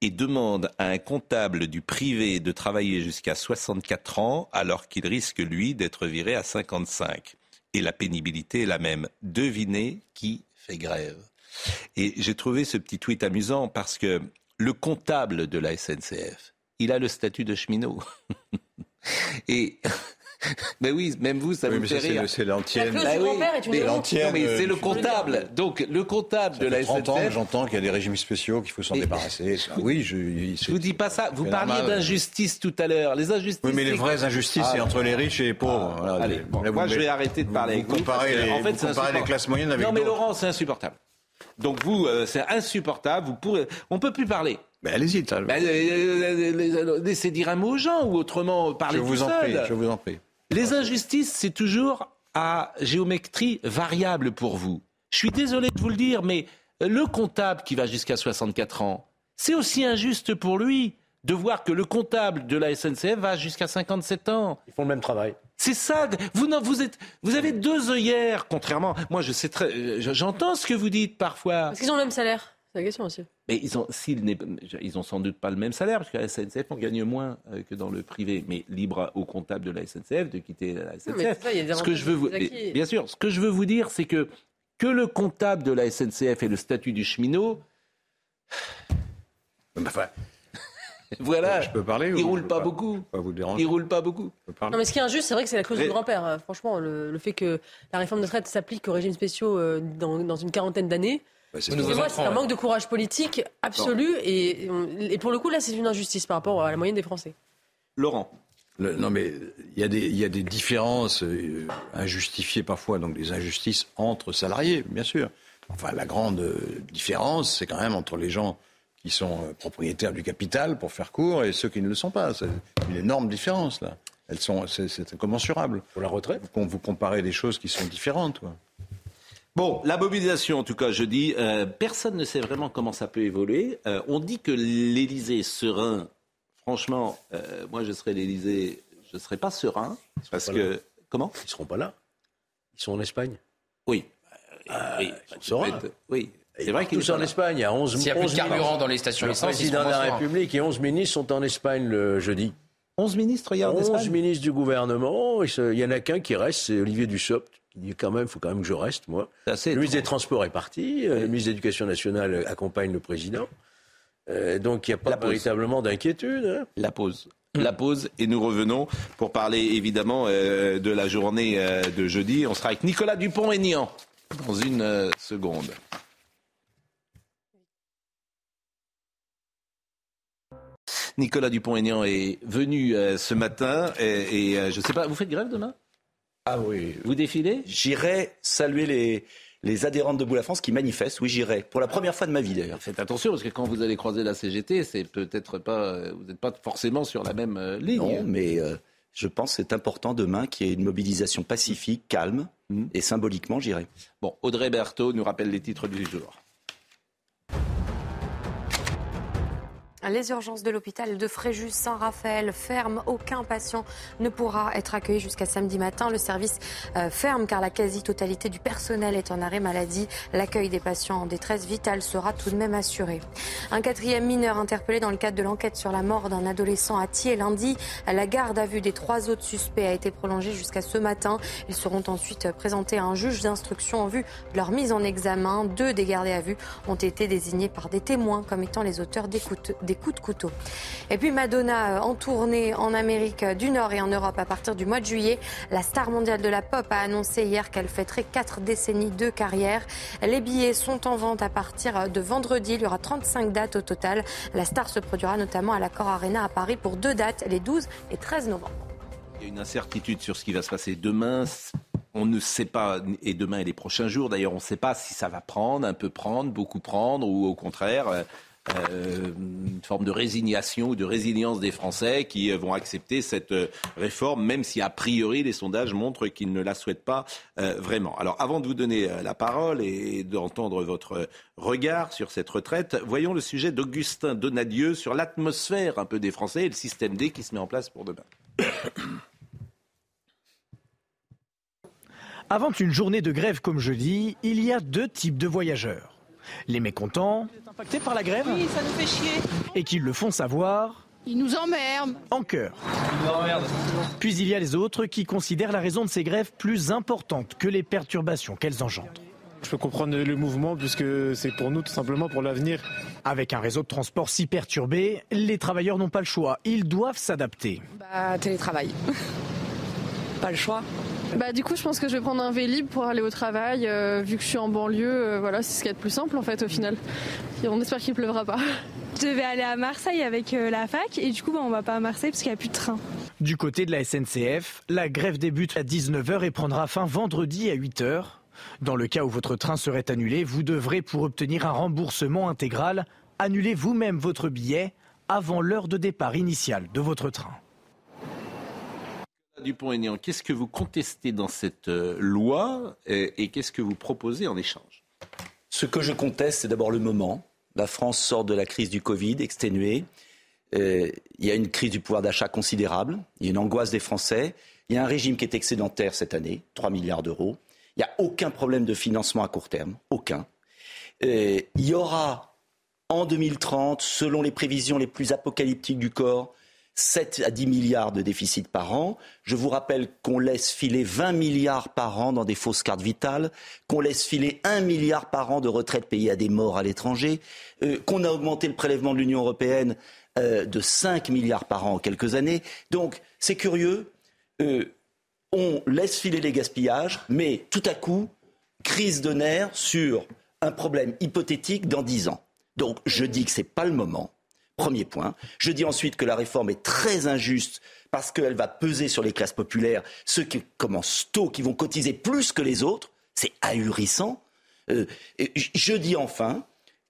et demande à un comptable du privé de travailler jusqu'à 64 ans alors qu'il risque, lui, d'être viré à 55. Et la pénibilité est la même. Devinez qui fait grève. Et j'ai trouvé ce petit tweet amusant parce que le comptable de la SNCF, il a le statut de cheminot. Et mais oui, même vous, ça oui, vous fait rire. C'est l'ancienne. Bah mais c'est le comptable. Donc le comptable de la 30 ans, j'entends qu'il y a des régimes spéciaux qu'il faut s'en débarrasser. Oui, je. Je vous dis pas ça. Vous parliez d'injustice tout à l'heure. Les injustices. Oui, mais les vraies injustices, c'est ah. entre les riches et les pauvres. Ah, allez, moi, je vais arrêter de parler avec vous. Comparez les, en fait, vous comparez les classes moyennes avec. Non, mais Laurent, c'est insupportable. Donc vous, euh, c'est insupportable. Vous pourrez, on peut plus parler. Mais allez-y, ben, Laissez dire un mot aux gens ou autrement parler je vous en Prie, je vous en prie. Les injustices, c'est toujours à géométrie variable pour vous. Je suis désolé de vous le dire, mais le comptable qui va jusqu'à 64 ans, c'est aussi injuste pour lui de voir que le comptable de la SNCF va jusqu'à 57 ans. Ils font le même travail. C'est ça. Vous, non, vous, êtes, vous avez deux œillères, contrairement. Moi, je sais très, j'entends ce que vous dites parfois. Parce qu'ils ont le même salaire. C'est la question aussi. Mais ils ont, ils ont sans doute pas le même salaire, parce que la SNCF, on gagne moins euh, que dans le privé. Mais libre au comptable de la SNCF de quitter la SNCF. ce que je veux vous, bien sûr, ce que je veux vous dire, c'est que que le comptable de la SNCF ait le statut du cheminot. Enfin, voilà. Je peux parler Il roule pas, beaucoup. Pas vous Il roule pas beaucoup. Non, mais ce qui est injuste, c'est vrai que c'est la clause du grand-père. Euh, franchement, le, fait que la réforme de retraite s'applique aux régimes spéciaux euh, dans, dans une quarantaine d'années. Bah, c'est un manque de courage politique absolu. Et, et, pour le coup, là, c'est une injustice par rapport à la moyenne des Français. Laurent. non, mais il y, a des, y a des différences euh, injustifiées parfois, donc des injustices entre salariés, bien sûr. Enfin, la grande euh, différence, c'est quand même entre les gens qui sont euh, propriétaires du capital, pour faire court, et ceux qui ne le sont pas. C'est une énorme différence, là. Elles sont, c'est incommensurable. Pour la retraite? Quand vous comparez des choses qui sont différentes, quoi. Bon, la mobilisation, en tout cas, je dis, euh, personne ne sait vraiment comment ça peut évoluer. Euh, on dit que l'Élysée serein. Franchement, euh, moi, je serais l'Élysée, je ne serais pas serein. Parce que. Comment? Ils ne seront pas là. Ils sont en Espagne. Oui. oui. Ils oui. C'est vrai qu'ils sont en Espagne. Il y a 11 S'il n'y a plus de carburant dans les stations essence, le président de la République et 11 ministres sont en Espagne le jeudi. 11 ministres, il y a 11 ministres du gouvernement. Il y en a qu'un qui reste, c'est Olivier Dussopt il dit quand même, il faut quand même que je reste, moi. Le ministre des Transports est parti, euh, le ministre de l'Éducation nationale accompagne le président. Euh, donc il n'y a pas véritablement d'inquiétude. Hein. La pause. la pause et nous revenons pour parler évidemment de la journée de jeudi. On sera avec Nicolas Dupont-Aignan dans une seconde. Nicolas Dupont-Aignan est venu euh, ce matin et, euh, je ne sais pas, vous faites grève demain? Ah oui. Vous défilez J'irai saluer les, les adhérents de Debout la France qui manifestent. Oui, j'irai. Pour la première fois de ma vie, d'ailleurs. Faites attention, parce que quand vous allez croiser la CGT, c'est peut-être pas, vous n'êtes pas forcément sur la même euh, ligne. Non, mais je pense que c'est important demain qu'il y ait une mobilisation pacifique, calme, mmh. et symboliquement, j'irai. Bon, Audrey Berthaud nous rappelle les titres du jour. Les urgences de l'hôpital de Fréjus-Saint-Raphaël ferment. Aucun patient ne pourra être accueilli jusqu'à samedi matin. Le service euh, ferme car la quasi-totalité du personnel est en arrêt maladie. L'accueil des patients en détresse vitale sera tout de même assuré. Un quatrième mineur interpellé dans le cadre de l'enquête sur la mort d'un adolescent à Thiers lundi. La garde à vue des trois autres suspects a été prolongée jusqu'à ce matin. Ils seront ensuite présentés à un juge d'instruction en vue de leur mise en examen. Deux des gardés à vue ont été désignés par des témoins comme étant les auteurs des coups de couteau. Et puis Madonna euh, en tournée en Amérique du Nord et en Europe à partir du mois de juillet. La star mondiale de la pop a annoncé hier qu'elle fêterait quatre décennies de carrière. Les billets sont en vente à partir de vendredi. Il y aura 35 dates au total. La star se produira notamment à l'Accor Arena à Paris pour deux dates, les 12 et 13 novembre. Il y a une incertitude sur ce qui va se passer demain. On ne sait pas, et demain et les prochains jours d'ailleurs, on ne sait pas si ça va prendre, un peu prendre, beaucoup prendre, ou au contraire, euh, une forme de résignation ou de résilience des Français qui euh, vont accepter cette euh, réforme, même si a priori les sondages montrent qu'ils ne la souhaitent pas vraiment. Alors avant de vous donner la parole et d'entendre votre regard sur cette retraite, voyons le sujet d'Augustin Donadieu sur l'atmosphère un peu des Français et le système D qui se met en place pour demain. Avant une journée de grève comme jeudi, il y a deux types de voyageurs. Les mécontents, impactés par la grève, oui, ça nous fait chier. et qui le font savoir, ils nous emmerdent. En cœur. Puis il y a les autres qui considèrent la raison de ces grèves plus importante que les perturbations qu'elles engendrent. Je peux comprendre le mouvement puisque c'est pour nous tout simplement pour l'avenir. Avec un réseau de transport si perturbé, les travailleurs n'ont pas le choix. Ils doivent s'adapter. Bah, télétravail. pas le choix. Bah du coup je pense que je vais prendre un Vélib pour aller au travail euh, vu que je suis en banlieue euh, voilà c'est ce qui est le plus simple en fait au final. on espère qu'il pleuvra pas. Je devais aller à Marseille avec euh, la fac et du coup bah, on va pas à Marseille parce qu'il n'y a plus de train. Du côté de la SNCF, la grève débute à 19h et prendra fin vendredi à 8h. Dans le cas où votre train serait annulé, vous devrez pour obtenir un remboursement intégral annuler vous-même votre billet avant l'heure de départ initiale de votre train. Dupont-Aignan, qu'est-ce que vous contestez dans cette euh, loi et, qu'est-ce que vous proposez en échange? Ce que je conteste, c'est d'abord le moment. La France sort de la crise du Covid, exténuée. Euh, il y a une crise du pouvoir d'achat considérable. Il y a une angoisse des Français. Il y a un régime qui est excédentaire cette année, 3 milliards d'euros. Il n'y a aucun problème de financement à court terme, aucun. Euh, il y aura en 2030, selon les prévisions les plus apocalyptiques du corps, 7 à 10 milliards de déficit par an. Je vous rappelle qu'on laisse filer 20 milliards par an dans des fausses cartes vitales, qu'on laisse filer 1 milliard par an de retraites payées à des morts à l'étranger, euh, qu'on a augmenté le prélèvement de l'Union européenne euh, de 5 milliards par an en quelques années. Donc, c'est curieux. Euh, on laisse filer les gaspillages, mais tout à coup, crise de nerfs sur un problème hypothétique dans 10 ans. Donc, je dis que ce n'est pas le moment Premier point. Je dis ensuite que la réforme est très injuste parce qu'elle va peser sur les classes populaires, ceux qui commencent tôt, qui vont cotiser plus que les autres. C'est ahurissant. Euh, je dis enfin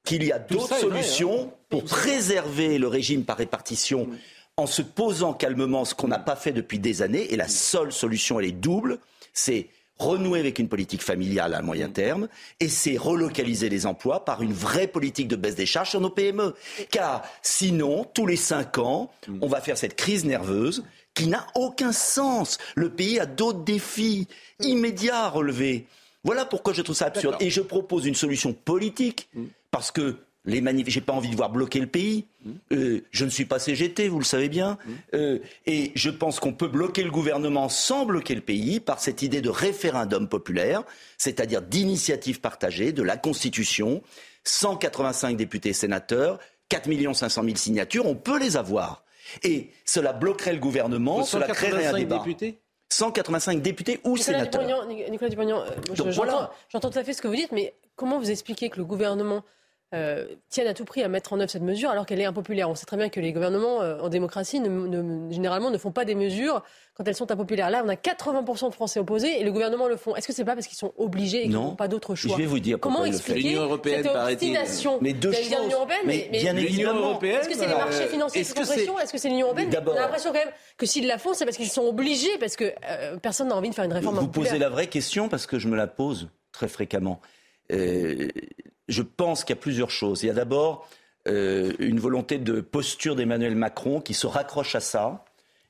qu'il y a d'autres solutions hein. pour préserver le régime par répartition en se posant calmement ce qu'on n'a pas fait depuis des années. Et la seule solution, elle est double. C'est renouer avec une politique familiale à moyen terme, et c'est relocaliser les emplois par une vraie politique de baisse des charges sur nos PME. Car sinon, tous les cinq ans, on va faire cette crise nerveuse qui n'a aucun sens. Le pays a d'autres défis immédiats à relever. Voilà pourquoi je trouve ça absurde. Et je propose une solution politique, parce que les manif... J'ai pas envie de voir bloquer le pays. Euh, je ne suis pas CGT, vous le savez bien. Euh, et je pense qu'on peut bloquer le gouvernement sans bloquer le pays par cette idée de référendum populaire, c'est-à-dire d'initiative partagée, de la Constitution. 185 députés sénateurs, 4 500 000 signatures, on peut les avoir. Et cela bloquerait le gouvernement, cela créerait un débat. Députés 185 députés ou sénateurs. Nicolas Dupont, euh, j'entends tout à fait ce que vous dites, mais comment vous expliquez que le gouvernement euh, tiennent à tout prix à mettre en œuvre cette mesure alors qu'elle est impopulaire. On sait très bien que les gouvernements euh, en démocratie ne, généralement ne font pas des mesures quand elles sont impopulaires. Là, on a 80% de Français opposés et le gouvernement le font. Est-ce que c'est pas parce qu'ils sont obligés et qu'ils n'ont pas d'autre choix Je vais vous dire comment expliquer cette obstination mais deux choses. L'Union européenne, mais, bien évidemment. Est-ce que c'est les marchés euh, financiers qui font pression Est-ce que c'est l'Union européenne On a l'impression quand même que s'ils la font, c'est parce qu'ils sont obligés, parce que personne n'a envie de faire une réforme. Vous posez la vraie question parce que je me la pose très fréquemment. Euh, je pense qu'il y a plusieurs choses. Il y a d'abord euh, une volonté de posture d'Emmanuel Macron qui se raccroche à ça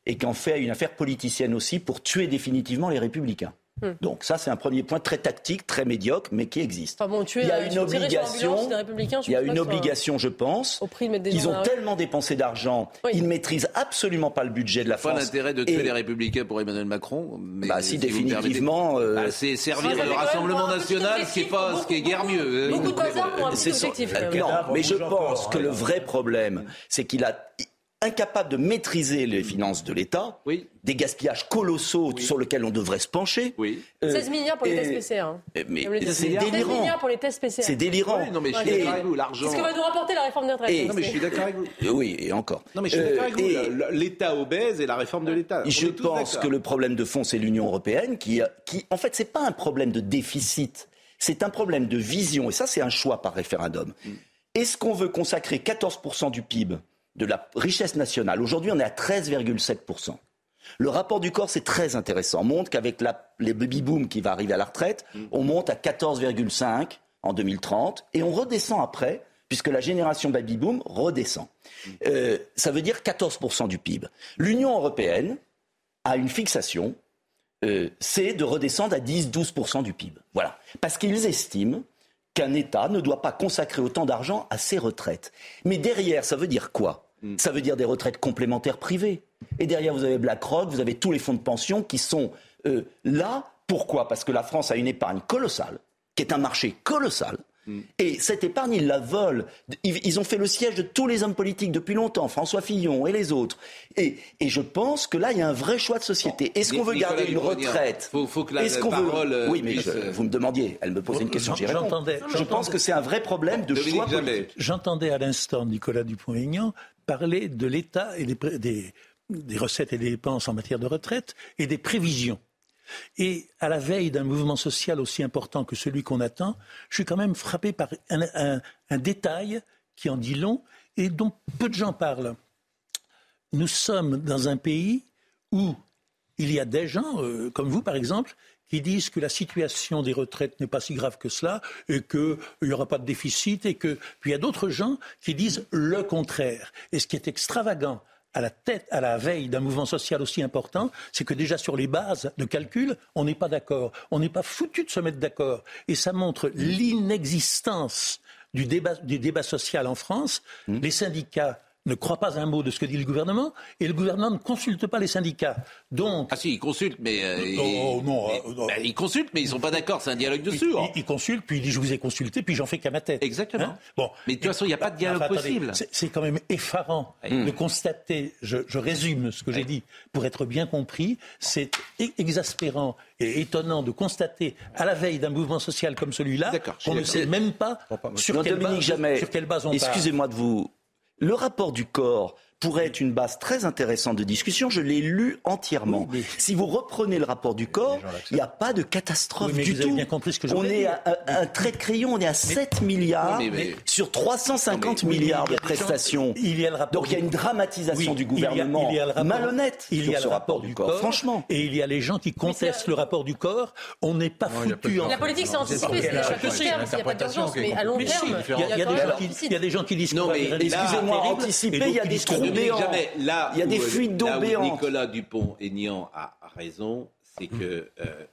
et qui en fait une affaire politicienne aussi pour tuer définitivement les républicains. Hmm. Donc ça, c'est un premier point très tactique, très médiocre, mais qui existe. il y a une obligation, il y a une obligation, je pense. Ils ont tellement dépensé d'argent, ils ne maîtrisent absolument pas le budget de la France. Pas l'intérêt de tuer les républicains pour Emmanuel Macron. Mais bah, si, définitivement. Euh, bah, c'est servir le Rassemblement national, ce qui est pas, ce qui est guère mieux. Beaucoup de bazar pour un objectif. Non, mais je pense que le vrai problème, c'est qu'il a incapable de maîtriser les finances de l'État, des gaspillages colossaux sur lesquels on devrait se pencher. 16 milliards pour les tests PCR. Hein. Mais c'est délirant. milliards pour les tests PCR. C'est délirant. non, mais je suis d'accord avec vous, l'argent. ce que va nous rapporter la réforme des retraites. Non, mais je suis d'accord avec vous. Oui, et encore. Non, mais je suis d'accord avec vous. L'État obèse et la réforme de l'État. Je pense que le problème de fond, c'est l'Union européenne qui, qui, en fait, c'est pas un problème de déficit. C'est un problème de vision. Et ça, c'est un choix par référendum. Mm. Est-ce qu'on veut consacrer 14% du PIB de la richesse nationale. Aujourd'hui, on est à 13,7%. Le rapport du corps, c'est très intéressant. On montre qu'avec les baby-boom qui va arriver à la retraite, on monte à 14,5 en 2030 et on redescend après, puisque la génération baby-boom redescend. Euh, ça veut dire 14% du PIB. L'Union européenne a une fixation, euh, c'est de redescendre à 10-12% du PIB. Voilà. Parce qu'ils estiment qu'un État ne doit pas consacrer autant d'argent à ses retraites. Mais derrière, ça veut dire quoi? Mm. Ça veut dire des retraites complémentaires privées. Et derrière, vous avez BlackRock, vous avez tous les fonds de pension qui sont euh, là. Pourquoi? Parce que la France a une épargne colossale, qui est un marché colossal. Mm. Et cette épargne, ils la volent. Ils ont fait le siège de tous les hommes politiques depuis longtemps, François Fillon et les autres. Et, je pense que là, il y a un vrai choix de société. Est-ce qu'on veut garder une retraite? Faut, que la, parole veut... Oui, mais euh, vous me demandiez, elle me posait une question, j'y réponds. Je pense que c'est un vrai problème de choix politique. J'entendais à l'instant Nicolas Dupont-Aignan parler de l'État et des, recettes et des dépenses en matière de retraite et des prévisions. Et à la veille d'un mouvement social aussi important que celui qu'on attend, je suis quand même frappé par un, détail qui en dit long et dont peu de gens parlent. Nous sommes dans un pays où il y a des gens, euh, comme vous par exemple, qui disent que la situation des retraites n'est pas si grave que cela et qu'il n'y aura pas de déficit et que puis il y a d'autres gens qui disent le contraire. Et ce qui est extravagant à la tête, à la veille d'un mouvement social aussi important, c'est que déjà sur les bases de calcul, on n'est pas d'accord. On n'est pas foutu de se mettre d'accord. Et ça montre l'inexistence du débat, du débat social en France. Mmh. Les syndicats ne croit pas un mot de ce que dit le gouvernement et le gouvernement ne consulte pas les syndicats. Donc ah si, il consulte, mais euh, oh, non, mais, non, bah, il consulte, mais ils sont pas d'accord. C'est un dialogue de sourds. Il, il, consulte, puis il dit je vous ai consulté, puis j'en fais qu'à ma tête. Exactement. Hein bon, mais de toute façon, il n'y a pas de dialogue possible. C'est quand même effarant de constater. Je, je, résume ce que j'ai dit pour être bien compris. C'est exaspérant et étonnant de constater à la veille d'un mouvement social comme celui-là qu'on ne sait même pas sur, quelle base, sur quelle base on Excusez-moi de vous le rapport du corps pourrait être une base très intéressante de discussion. Je l'ai lu entièrement. Si vous reprenez le rapport du corps, il n'y a pas de catastrophe du tout. Bien compris ce que on est à, un trait de crayon, on est à 7 milliards sur 350 milliards de prestations. Il y a le rapport Donc il y a une dramatisation du gouvernement il y a, le malhonnête il y a le rapport du corps, franchement. Et il y a les gens qui contestent le rapport du corps. On n'est pas foutu en... La politique, c'est anticipé, c'est il n'y a pas d'urgence, mais à long terme, il y a des gens qui disent... Non, mais excusez-moi, anticiper, il y a des trous Jamais. Là il y a des fuites d'eau Nicolas Dupont-Aignan a raison, c'est que euh,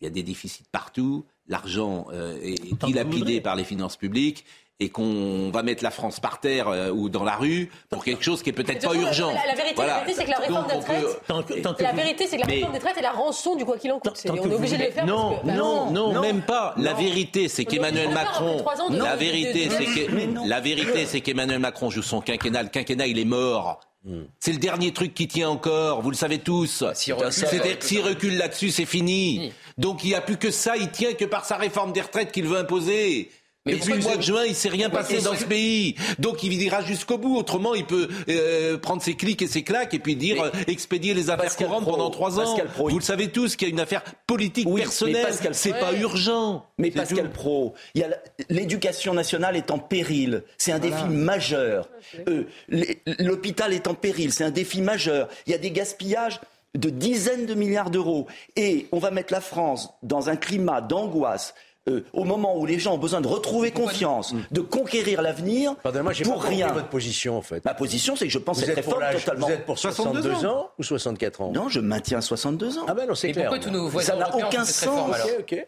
il y a des déficits partout, l'argent euh, est dilapidé par les finances publiques et qu'on va mettre la France par terre euh, ou dans la rue pour quelque chose qui est peut-être pas urgent. La, vérité, c'est que la réforme des retraites, la vérité, c'est que la réforme des retraites est la rançon du quoi qu'il en coûte. On est obligé de le faire. Non, non, non, même pas. La vérité, c'est qu'Emmanuel Macron. La vérité, c'est que la vérité, c'est qu'Emmanuel Macron joue son quinquennat. Le quinquennat, il est mort. Hmm. C'est le dernier truc qui tient encore, vous le savez tous. S'il recule là-dessus, c'est fini. Donc il n'y a plus que ça, il tient que par sa réforme des retraites qu'il veut imposer. Mais Depuis le mois de juin, il ne s'est rien passé dans ce pays? Donc il ira jusqu'au bout. Autrement, il peut euh, prendre ses clics et ses claques et puis dire euh, expédier les affaires courantes pendant trois ans. Vous le savez tous qu'il y a une affaire politique personnelle. C'est pas urgent. Mais Pascal Pro, l'éducation nationale est en péril. C'est un défi majeur. Euh, l'hôpital est en péril. C'est un défi majeur. Il y a des gaspillages de dizaines de milliards d'euros. Et on va mettre la France dans un climat d'angoisse euh, au moment où les gens ont besoin de retrouver confiance, de conquérir l'avenir, pour pas rien. votre position en fait. Ma position, c'est que je pense que cette réforme totalement. Vous êtes pour 62 ans. ou 64 ans? Non, je maintiens 62 ans. Ah ben non, c'est clair. Pourquoi tous nos voisins Ça n'a aucun sens.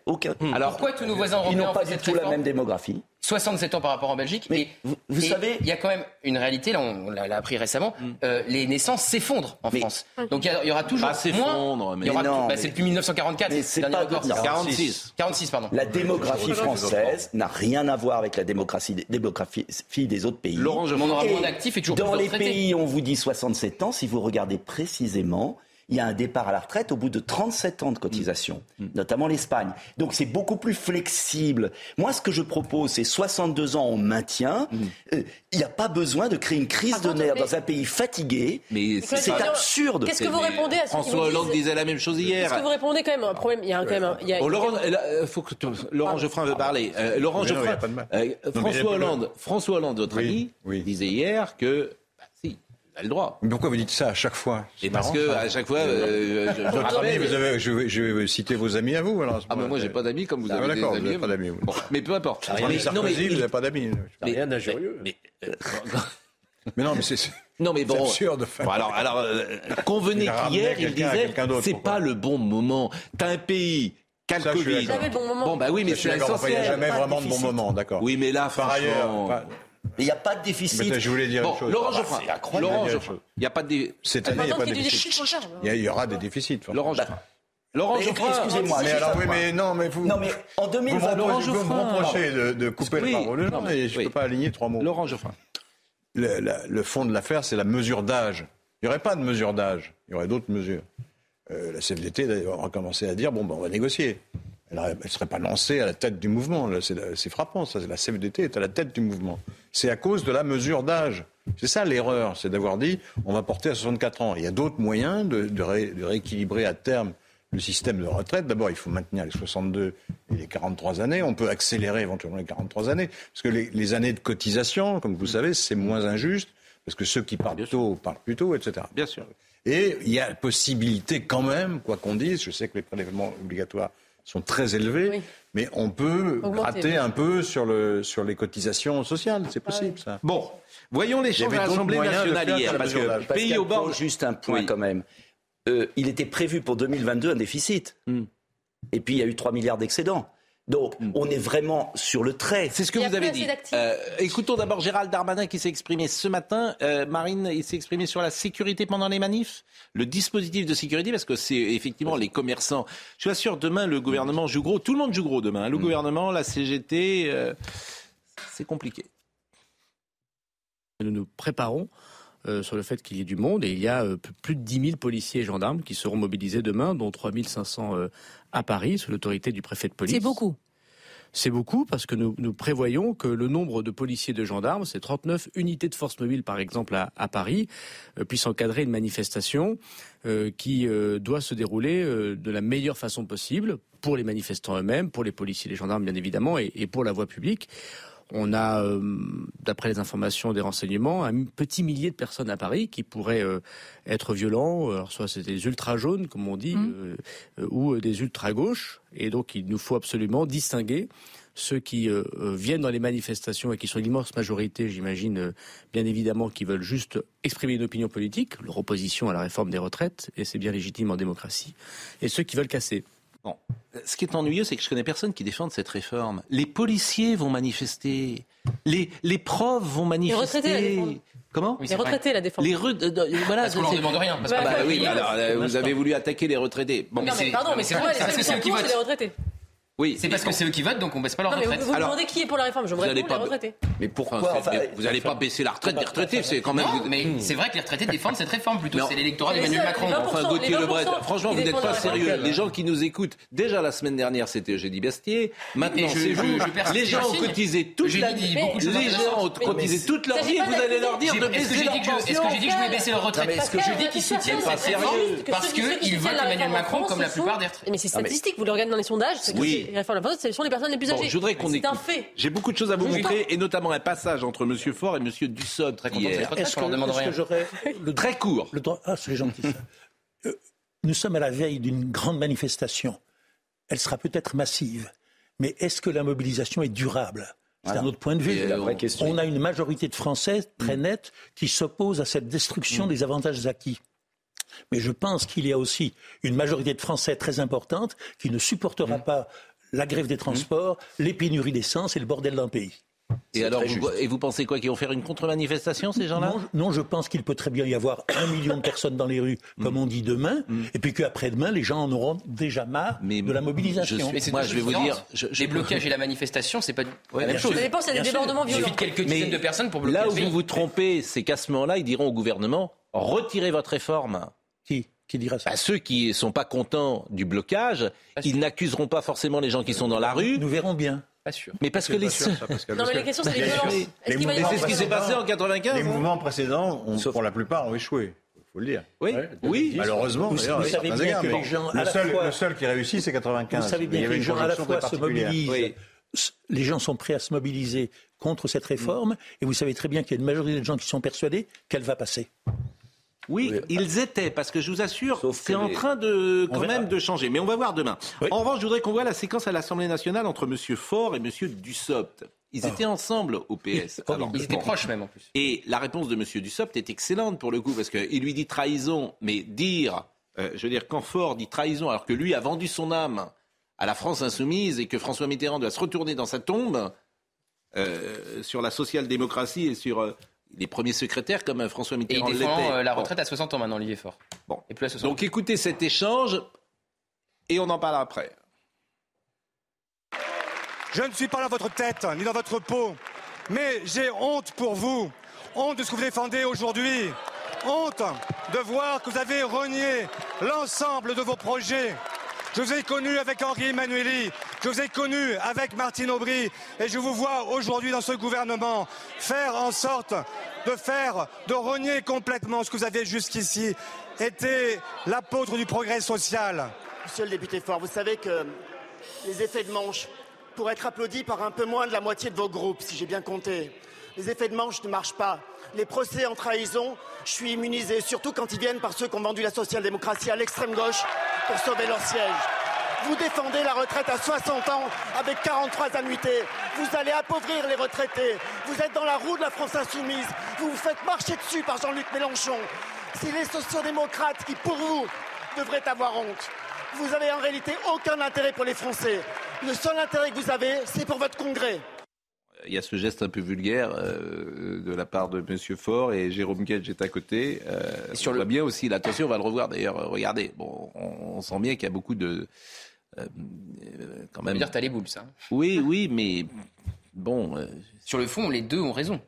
Aucun. Alors pourquoi tous nos voisins européens Ils n'ont pas du tout la même démographie. 67 ans par rapport en Belgique. Mais vous, savez, il y a quand même une réalité. Là, on l'a appris récemment. Mm. Euh, les naissances s'effondrent en France. Donc il y, aura toujours moins. Mais non, bah, c'est depuis 1944. Mais c'est pas 46. 46 pardon. La démographie française n'a rien à voir avec la démographie, démographie des autres pays. Laurent, je m'en aura moins d'actifs et toujours Dans les pays, on vous dit 67 ans. Si vous regardez précisément, il y a un départ à la retraite au bout de 37 ans de cotisation, mm. Mm. notamment l'Espagne. Donc c'est beaucoup plus flexible. Moi, ce que je propose, c'est 62 ans on maintient. Mm. Euh, il n'y a pas besoin de créer une crise de nerfs dans un pays fatigué. Mais c'est absurde. Qu'est-ce que vous répondez à ce François Hollande disait la même chose hier. Qu'est-ce que vous répondez quand même un problème? Il y a quand même. Il y a, oh, Laurent, euh, faut que Laurent Geoffrin veut parler. Euh, Laurent Geoffrin, François Hollande, François Hollande, votre ami, disait hier que a le droit. Mais pourquoi vous dites ça à chaque fois Et parce que à chaque fois, euh, je, vous avez, je, vais, je, vais, citer vos amis à vous. Alors, ah mais moi j'ai pas d'amis comme vous ah, avez des amis. Vous n'avez pas d'amis. Bon, mais peu importe. Rien non, mais, vous n'avez pas d'amis. Rien d'injurieux. Mais, mais, non, mais c'est. Non mais bon, absurde. Bon, alors, alors euh, convenez qu'hier il disait c'est pas le bon moment. T'as un pays quel Covid. Bon, moment. bon bah oui, mais c'est essentiel. Il n'y a jamais vraiment de bon moment, d'accord. Oui, mais là, par ailleurs. Mais il n'y a pas de déficit. je voulais dire une chose. Laurent Geoffrin. Laurent Geoffrin. Il n'y a pas de Cette année, il n'y a pas de déficit. Il y aura des déficits. Laurent Geoffrin. Laurent Geoffrin. Excusez-moi. Mais alors, oui, mais non, mais vous. Non, mais en 2020, Laurent Geoffrin. Vous me reprochez de, de couper oui, la parole non, et je ne peux pas aligner trois mots. Laurent Geoffrin. Le, le fond de l'affaire, c'est la mesure d'âge. Il n'y aurait pas de mesure d'âge. Il y aurait d'autres mesures. Euh, la CFDT aura commencé à dire bon, ben, on va négocier. Elle ne serait pas lancée à la tête du mouvement. C'est frappant, ça. La CFDT est à la tête du mouvement. C'est à cause de la mesure d'âge. C'est ça l'erreur, c'est d'avoir dit on va porter à 64 ans. Il y a d'autres moyens de, rééquilibrer à terme le système de retraite. D'abord, il faut maintenir les 62 et les 43 années. On peut accélérer éventuellement les 43 années. Parce que les, années de cotisation, comme vous savez, c'est moins injuste. Parce que ceux qui partent tôt partent plus tôt, etc. Bien sûr. Et il y a possibilité quand même, quoi qu'on dise, je sais que les prélèvements obligatoires sont très élevés, mais on peut gratter un peu sur, le, sur les cotisations sociales. C'est possible, ça. Bon, voyons l'échange à l'Assemblée nationale hier. Parce que pays au bord. Juste un point quand même. Euh, il était prévu pour 2022 un déficit. Hmm. Et puis il y a eu 3 milliards d'excédents. Donc, hmm. on est vraiment sur le trait. C'est ce que vous avez dit. Euh, écoutons d'abord Gérald Darmanin qui s'est exprimé ce matin. Euh, Marine, il s'est exprimé sur la sécurité pendant les manifs, le dispositif de sécurité, parce que c'est effectivement les commerçants. Je suis sûr, demain, le gouvernement joue gros. Tout le monde joue gros demain. Le hmm. gouvernement, la CGT, euh, c'est compliqué. Nous nous préparons sur le fait qu'il y ait du monde et il y a plus de 10 000 policiers et gendarmes qui seront mobilisés demain, dont 3 500 à Paris sous l'autorité du préfet de police. C'est beaucoup. C'est beaucoup parce que nous, prévoyons que le nombre de policiers et de gendarmes, c'est 39 unités de force mobile par exemple à, Paris, euh, puissent encadrer une manifestation euh, qui euh, doit se dérouler de la meilleure façon possible pour les manifestants eux-mêmes, pour les policiers et les gendarmes bien évidemment, et pour la voie publique. On a, euh, d'après les informations des renseignements, un petit millier de personnes à Paris qui pourraient euh, être violents. Alors, soit c'est des ultra jaunes, comme on dit, mmh. euh, ou des ultra gauches. Et donc, il nous faut absolument distinguer ceux qui viennent dans les manifestations et qui sont l'immense majorité, j'imagine, bien évidemment, qui veulent juste exprimer une opinion politique, leur opposition à la réforme des retraites, et c'est bien légitime en démocratie, et ceux qui veulent casser. Bon. Ce qui est ennuyeux, c'est que je connais personne qui défende cette réforme. Les policiers vont manifester. Les, les profs vont manifester. Les retraités la Comment Les retraités la défendent. Les re... euh, voilà, Parce qu'on leur c'est- demande rien. Parce Ah que- bah oui, alors, euh, vous avez voulu attaquer les retraités. Bon, non, mais pardon, mais c'est votent. c'est les retraités. Oui, C'est parce que c'est eux qui votent, donc on baisse pas leur Non, mais vous, retraite. vous Alors, demandez qui est pour la réforme. Je vous allez réponds, les retraités. Mais pourquoi Enfin, vous n'allez pas baisser la retraite des retraités, c'est quand même. Non, vous- mais c'est vrai que les retraités défendent cette réforme plutôt. C'est l'électorat d'Emmanuel Macron. les 20%, Enfin, Gauthier Lebret, 20%, franchement, vous n'êtes pas sérieux. Les gens qui nous écoutent, déjà la semaine dernière, c'était Eugénie Bastier. Maintenant, c'est vous. Les gens ont cotisé toute la vie. Les gens ont cotisé toute leur vie et vous allez leur dire de Est-ce que baisser j'ai leur dit que je- est-ce pension. que j'ai dit que je voulais baisser leur retraite? Mais Parce que je dis qu'ils soutiennent pas cette réforme sérieux. parce qu'ils votent Emmanuel Macron comme la plupart des retraités. Mais c'est statistique, vous le regardez dans les sondages, Oui. Les réformes de la retraite, ce sont les personnes les plus Bon, âgées. je voudrais qu'on C'est un fait. J'ai beaucoup de choses à vous montrer, et notamment un passage entre M. Faure et M. Dussopt Très content de cette hier. retraite, Est-ce on leur que, demande est-ce rien. que j'aurais le Très court. Le droit. Ah, c'est gentil ça. Euh, nous sommes à la veille d'une grande manifestation. Elle sera peut-être massive. Mais est-ce que la mobilisation est durable? C'est Voilà. un autre point de vue. Euh, vraie question. On a une majorité de Français très nette qui s'oppose à cette destruction des avantages acquis. Mais je pense qu'il y a aussi une majorité de Français très importante qui ne supportera pas la grève des transports, les pénuries d'essence et le bordel d'un pays. Et alors, vous, et vous pensez quoi Qu'ils vont faire une contre-manifestation, ces gens-là? Non, je- non, je pense qu'il peut très bien y avoir un million de personnes dans les rues, comme on dit demain, et puis qu'après-demain, les gens en auront déjà marre de la mobilisation. je suis- Mais c'est Moi, je vais vous dire, différentes. je- je- Les blocages et la manifestation, c'est pas la même chose. Ça dépend a des débordements Il suffit violents. de quelques dizaines de personnes pour bloquer Là où vous vous trompez, c'est qu'à ce moment-là, ils diront au gouvernement retirez votre réforme. Qui dira ça Bah, Ceux qui ne sont pas contents du blocage, ils n'accuseront pas forcément les gens qui sont dans la rue. Nous verrons bien. Pas sûr. Mais parce que les. Non, mais la question, c'est les violences. Est-ce qu'il va y avoir c'est ce qui s'est passé en 95. Les hein. mouvements précédents, ont, pour la plupart, ont échoué. Il faut le dire. Oui, oui. Malheureusement, Vous- vous à savez bien que les gens, à le, la seul, fois- le seul qui réussit, c'est 95. Vous savez bien que les gens à la fois se mobilisent. Oui. Les gens sont prêts à se mobiliser contre cette réforme, et vous savez très bien qu'il y a une majorité de gens qui sont persuadés qu'elle va passer. Oui, ils étaient, parce que je vous assure, c'est en les- train de quand même de changer. Mais on va voir demain. Oui. En revanche, je voudrais qu'on voit la séquence à l'Assemblée nationale entre M. Faure et M. Dussopt. Ils Ah. étaient ensemble au PS. Alors, Ils étaient proches même en plus. Et la réponse de M. Dussopt est excellente pour le coup, parce qu'il lui dit trahison, mais dire, euh, je veux dire, quand Faure dit trahison, alors que lui a vendu son âme à la France insoumise et que François Mitterrand doit se retourner dans sa tombe euh, sur la social-démocratie et sur euh, les premiers secrétaires comme euh, François Et il Mitterrand l'était. défend euh, la Bon. retraite à 60 ans maintenant, Olivier Faure. Bon. Et plus à 60 Donc écoutez cet échange et on en parle après. Je ne suis pas dans votre tête, ni dans votre peau, mais j'ai honte pour vous, honte de ce que vous défendez aujourd'hui, honte de voir que vous avez renié l'ensemble de vos projets. Je vous ai connu avec Henri Emmanueli, je vous ai connu avec Martine Aubry, et je vous vois aujourd'hui dans ce gouvernement faire en sorte de faire, de renier complètement ce que vous avez jusqu'ici été l'apôtre du progrès social. Monsieur le député Fort, vous savez que les effets de manche pourraient être applaudis par un peu moins de la moitié de vos groupes, si j'ai bien compté. Les effets de manche ne marchent pas. Les procès en trahison, je suis immunisé, surtout quand ils viennent par ceux qui ont vendu la social-démocratie à l'extrême gauche pour sauver leur siège. Vous défendez la retraite à 60 ans avec 43 annuités. Vous allez appauvrir les retraités. Vous êtes dans la roue de la France insoumise. Vous vous faites marcher dessus par Jean-Luc Mélenchon. C'est les sociodémocrates qui, pour vous, devraient avoir honte. Vous avez en réalité aucun intérêt pour les Français. Le seul intérêt que vous avez, c'est pour votre congrès. Il y a ce geste un peu vulgaire euh, de la part de M. Faure et Jérôme Gage est à côté. Euh, on voit bien aussi, là, attention, on va le revoir d'ailleurs. euh, Regardez, bon, on, on sent bien qu'il y a beaucoup de. euh, quand Ça veut même. dire que t'as les boules, ça. Oui, oui, mais bon. Sur le fond, les deux ont raison.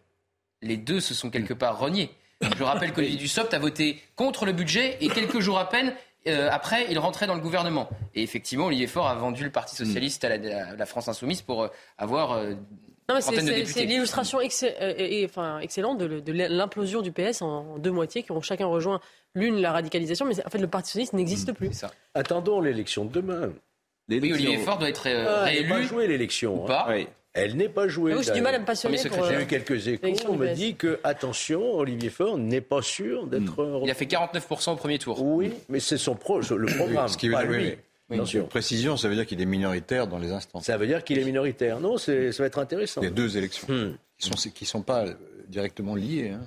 Les deux se sont quelque part reniés. Je rappelle qu'Olivier Dussopt a voté contre le budget et quelques jours à peine euh, après, il rentrait dans le gouvernement. Et effectivement, Olivier Faure a vendu le Parti socialiste à la, à la France insoumise pour euh, avoir euh, c'est- l'illustration euh, et- et- enfin, excellente de, l'implosion du PS en deux moitiés qui ont chacun rejoint l'une la radicalisation, mais en fait le Parti socialiste n'existe plus. Attendons l'élection de demain. Oui, Olivier Faure doit être euh, Ah, elle n'est pas réélu. jouée l'élection. ou pas. hein. Elle n'est pas jouée. J'ai du mal à me passionner euh, J'ai eu quelques échos. On me dit que, attention, Olivier Faure n'est pas sûr d'être. Hmm. Il a fait 49% au premier tour. Oui, mais c'est son pro, le programme. Ce qui pas lui. Oui. Bien Une sûr. précision, ça veut dire qu'il est minoritaire dans les instances. Ça veut dire qu'il est minoritaire. Non, c'est- ça va être intéressant. Il y a deux élections Hmm. qui sont qui sont pas euh, directement liées. hein.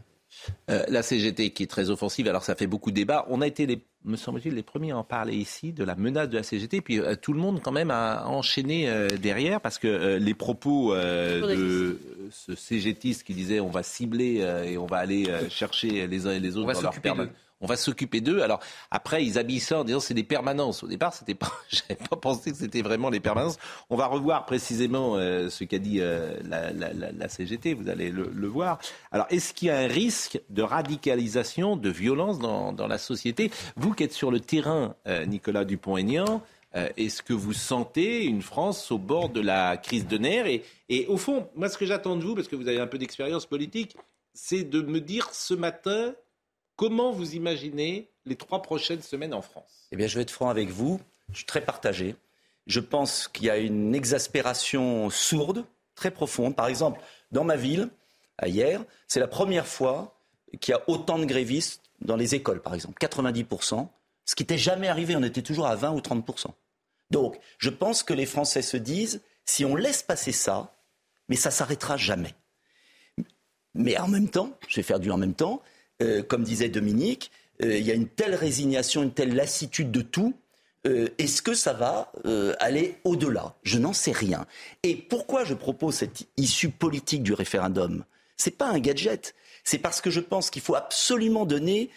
Euh, la CGT qui est très offensive, alors ça fait beaucoup de débats. On a été, les, me semble-t-il, les premiers à en parler ici de la menace de la CGT. Puis euh, tout le monde quand même a enchaîné euh, derrière parce que les propos de ce CGTiste qui disait on va cibler et on va aller chercher les uns et les autres dans leur permanence on va s'occuper d'eux. Alors après, ils habillent ça en disant c'est des permanences. Au départ, c'était pas, j'avais pas pensé que c'était vraiment les permanences. On va revoir précisément euh, ce qu'a dit euh, la, CGT. Vous allez le, voir. Alors, est-ce qu'il y a un risque de radicalisation, de violence dans, la société? Vous qui êtes sur le terrain, euh, Nicolas Dupont-Aignan. Est-ce que vous sentez une France au bord de la crise de nerfs? Et, et au fond, moi, ce que j'attends de vous, parce que vous avez un peu d'expérience politique, c'est de me dire ce matin, Comment vous imaginez les trois prochaines semaines en France? Eh bien, je vais être franc avec vous. Je suis très partagé. Je pense qu'il y a une exaspération sourde, très profonde. Par exemple, dans ma ville, hier, c'est la première fois qu'il y a autant de grévistes dans les écoles, par exemple. 90%. Ce qui n'était jamais arrivé. On était toujours à 20 ou 30%. Donc, je pense que les Français se disent, si on laisse passer ça, mais ça s'arrêtera jamais. Mais en même temps, je vais faire du en même temps, euh, comme disait Dominique, euh, il y a une telle résignation, une telle lassitude de tout. Euh, est-ce que ça va aller au-delà? Je n'en sais rien. Et pourquoi je propose cette issue politique du référendum? C'est pas un gadget. C'est parce que je pense qu'il faut absolument donner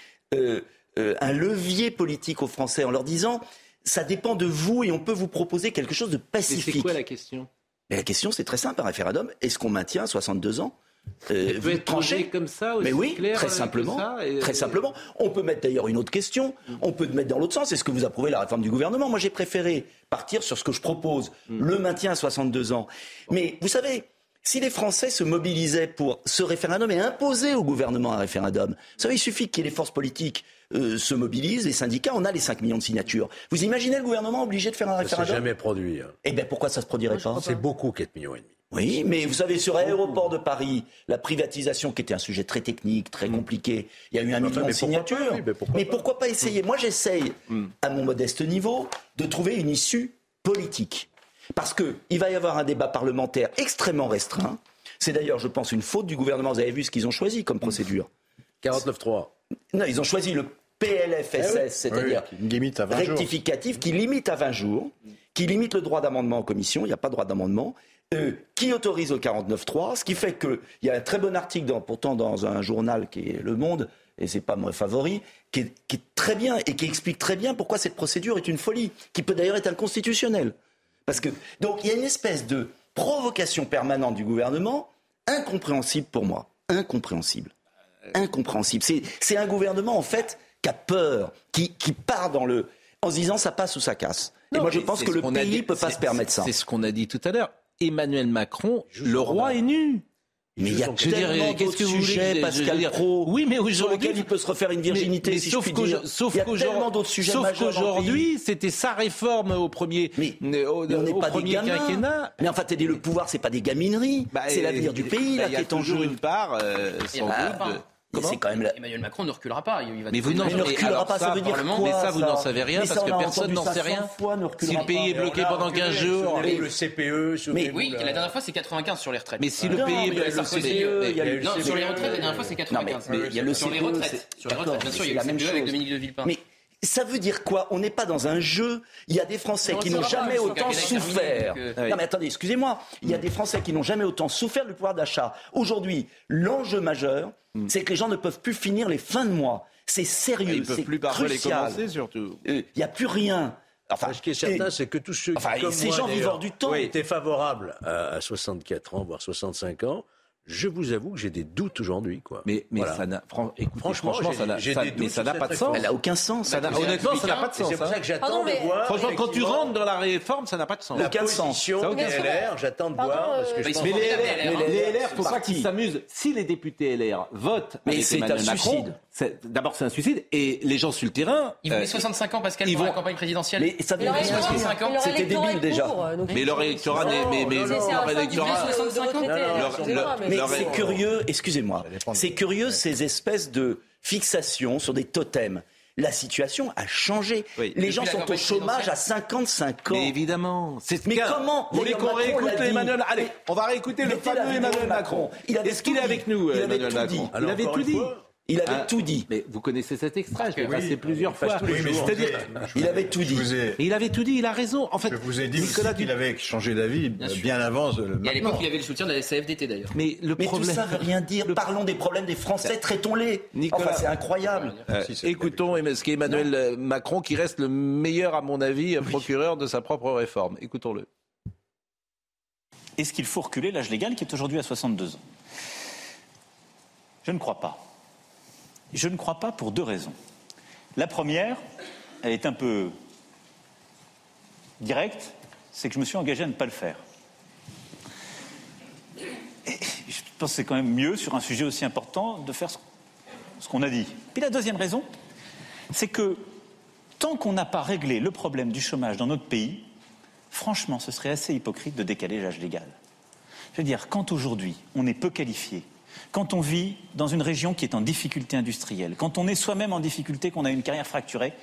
un levier politique aux Français en leur disant ça dépend de vous et on peut vous proposer quelque chose de pacifique. c'est quoi la question? La question, c'est très simple, un référendum. Est-ce qu'on maintient 62 ans? Euh, vous trancher comme ça aussi Mais oui, très simplement. Très simplement. On peut mettre d'ailleurs une autre question. On peut mettre dans l'autre sens. Est-ce que vous approuvez la réforme du gouvernement Moi, j'ai préféré partir sur ce que je propose, mm. le maintien à 62 ans. Mais vous savez, si les Français se mobilisaient pour ce référendum et imposer au gouvernement un référendum, vous savez, il suffit que les forces politiques euh, se mobilisent, les syndicats, on a les 5 millions de signatures. Vous imaginez le gouvernement obligé de faire un référendum Ça s'est jamais produit. Hein. Eh bien, pourquoi ça se produirait pas? C'est beaucoup, 4 millions et demi. Oui, mais vous savez, sur l'aéroport de Paris, la privatisation, qui était un sujet très technique, très mm. compliqué, il y a eu un million de signatures. mais pourquoi, pas, essayer Moi, j'essaye, mm. à mon modeste niveau, de trouver une issue politique. Parce qu'il va y avoir un débat parlementaire extrêmement restreint. C'est d'ailleurs, je pense, une faute du gouvernement. Vous avez vu ce qu'ils ont choisi comme procédure 49-3. Non, ils ont choisi le PLFSS, eh c'est-à-dire rectificatif, qui limite à 20 jours, qui limite le droit d'amendement en commission. Il n'y a pas de droit d'amendement. Euh, qui autorise au 49.3, ce qui fait qu'il y a un très bon article, pourtant dans un journal qui est Le Monde, et c'est pas mon favori, qui est, très bien et qui explique très bien pourquoi cette procédure est une folie, qui peut d'ailleurs être inconstitutionnelle. Parce que, donc il y a une espèce de provocation permanente du gouvernement, incompréhensible pour moi. Incompréhensible. Incompréhensible. C'est un gouvernement, en fait, qui a peur, qui, qui part dans le. en se disant ça passe ou ça casse. et moi, je pense que le pays ne peut pas se permettre ça. C'est ce qu'on a dit tout à l'heure. Emmanuel Macron, le roi est nu. Mais il y a tellement d'autres sujets, Pascal Pro, oui, mais sur lesquels il peut se refaire une virginité, si sauf je puis dire. Sauf qu'aujourd'hui, c'était sa réforme au premier, mais, au, on n'est pas des quinquennat. Mais enfin, le pouvoir, c'est pas des gamineries, bah, c'est l'avenir du pays là, qui est en jeu. une part, euh, sans doute. C'est quand même Emmanuel Macron ne reculera pas. mais vous n'en reculera pas, ça, veut dire quoi Mais ça, vous n'en savez rien parce que personne n'en sait rien. Si le pays est bloqué pendant 15 jours, le CPE, mais oui, la dernière fois c'est 95 sur les retraites. Mais si le pays est bloqué, non, sur les retraites, la dernière fois c'est 95. Mais il y a le sur les retraites, sur les retraites, bien sûr, il y a la même chose avec Dominique de Villepin. Ça veut dire quoi? On n'est pas dans un jeu. Il y a des Français qui n'ont jamais autant souffert. Non mais attendez, excusez-moi. Il y a des Français qui n'ont jamais autant souffert du pouvoir d'achat. Aujourd'hui, l'enjeu majeur, hmm. c'est que les gens ne peuvent plus finir les fins de mois. C'est sérieux, c'est crucial. Ils peuvent plus commencer surtout. Euh, il n'y a plus rien. Enfin, ce qui est certain, c'est que tous ceux enfin, qui, ces gens vivant du temps, étaient favorables à 64 ans, voire 65 ans, je vous avoue que j'ai des doutes aujourd'hui, quoi. Mais, mais ça n'a, franchement, ça n'a, mais ça n'a pas de sens. Elle n'a aucun sens. Ça honnêtement, ça n'a pas de sens. C'est pour ça que j'attends de voir. Franchement, quand tu rentres dans la réforme, ça n'a pas de sens. La aucun position sens. des LR, j'attends de voir. Parce que je mais les LR, faut pas qu'ils s'amusent. Si les députés LR votent mais c'est un suicide. D'abord, c'est un suicide. Et les gens sur le terrain. Ils voulaient 65 ans, Pascal, pour la campagne présidentielle. Mais ça dire 65 ans. C'était débile déjà. Mais leur électorat Mais leur électorat. Mais c'est curieux, excusez-moi, c'est curieux ces espèces de fixations sur des totems. La situation a changé. Les gens sont au chômage à 55 ans. Mais évidemment. Mais comment Vous voulez qu'on réécoute Emmanuel Allez, on va réécouter le fameux Emmanuel Macron. Est-ce qu'il est avec nous, Emmanuel Macron? Il avait tout dit. Il avait ah, tout dit. Mais vous connaissez cet extrait, je l'ai passé plusieurs fois. C'est-à-dire, il avait tout dit. il avait tout dit, il a raison. En fait, je vous ai dit Nicolas qu'il avait changé d'avis bien, avant. Le Et à l'époque, il avait le soutien de la CFDT d'ailleurs. Mais le problème. tout ça veut rien dire. Parlons des problèmes des Français, traitons-les. Nicolas, enfin, c'est incroyable. Euh, écoutons ce qu'est Emmanuel Macron, qui reste le meilleur, à mon avis, procureur de sa propre réforme. Écoutons-le. Est-ce qu'il faut reculer l'âge légal qui est aujourd'hui à 62 ans? Je ne crois pas. Je ne crois pas pour deux raisons. La première, elle est un peu directe, c'est que je me suis engagé à ne pas le faire. Je pense que c'est quand même mieux, sur un sujet aussi important, de faire ce qu'on a dit. Puis la deuxième raison, c'est que tant qu'on n'a pas réglé le problème du chômage dans notre pays, franchement, ce serait assez hypocrite de décaler l'âge légal. Je veux dire, quand aujourd'hui on est peu qualifié, quand on vit dans une région qui est en difficulté industrielle, quand on est soi-même en difficulté, qu'on a une carrière fracturée,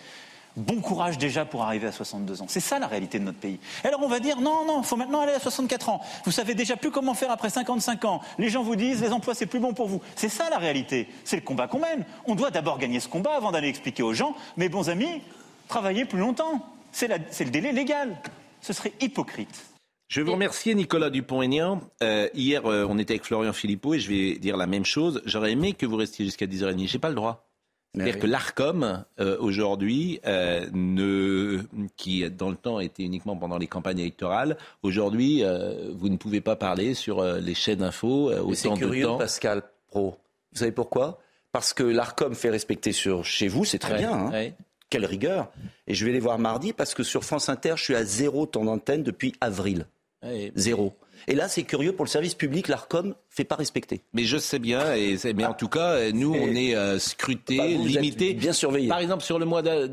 bon courage déjà pour arriver à 62 ans. C'est ça la réalité de notre pays. Alors on va dire non, non, il faut maintenant aller à 64 ans. Vous savez déjà plus comment faire après 55 ans. Les gens vous disent les emplois c'est plus bon pour vous. C'est ça la réalité. C'est le combat qu'on mène. On doit d'abord gagner ce combat avant d'aller expliquer aux gens, mes bons amis, travaillez plus longtemps. C'est le délai légal. Ce serait hypocrite. Je vais vous remercier Nicolas Dupont-Aignan. Euh, hier, euh, on était avec Florian Philippot et je vais dire la même chose. J'aurais aimé que vous restiez jusqu'à 10h30. J'ai pas le droit. C'est-à-dire que l'ARCOM, euh, aujourd'hui, ne, qui dans le temps était uniquement pendant les campagnes électorales, aujourd'hui, vous ne pouvez pas parler sur les chaînes d'infos autant C'est curieux, de temps. Pascal Pro. Vous savez pourquoi? Parce que l'ARCOM fait respecter sur chez vous, c'est très bien. Hein. Quelle rigueur. Et je vais les voir mardi parce que sur France Inter, je suis à zéro temps d'antenne depuis avril. Zéro. Et là, c'est curieux pour le service public, l'ARCOM fait pas respecter. Mais je sais bien, et mais en tout cas, nous, on est euh, scruté, bah, limité. Bien surveillé. Par exemple, sur le mois de,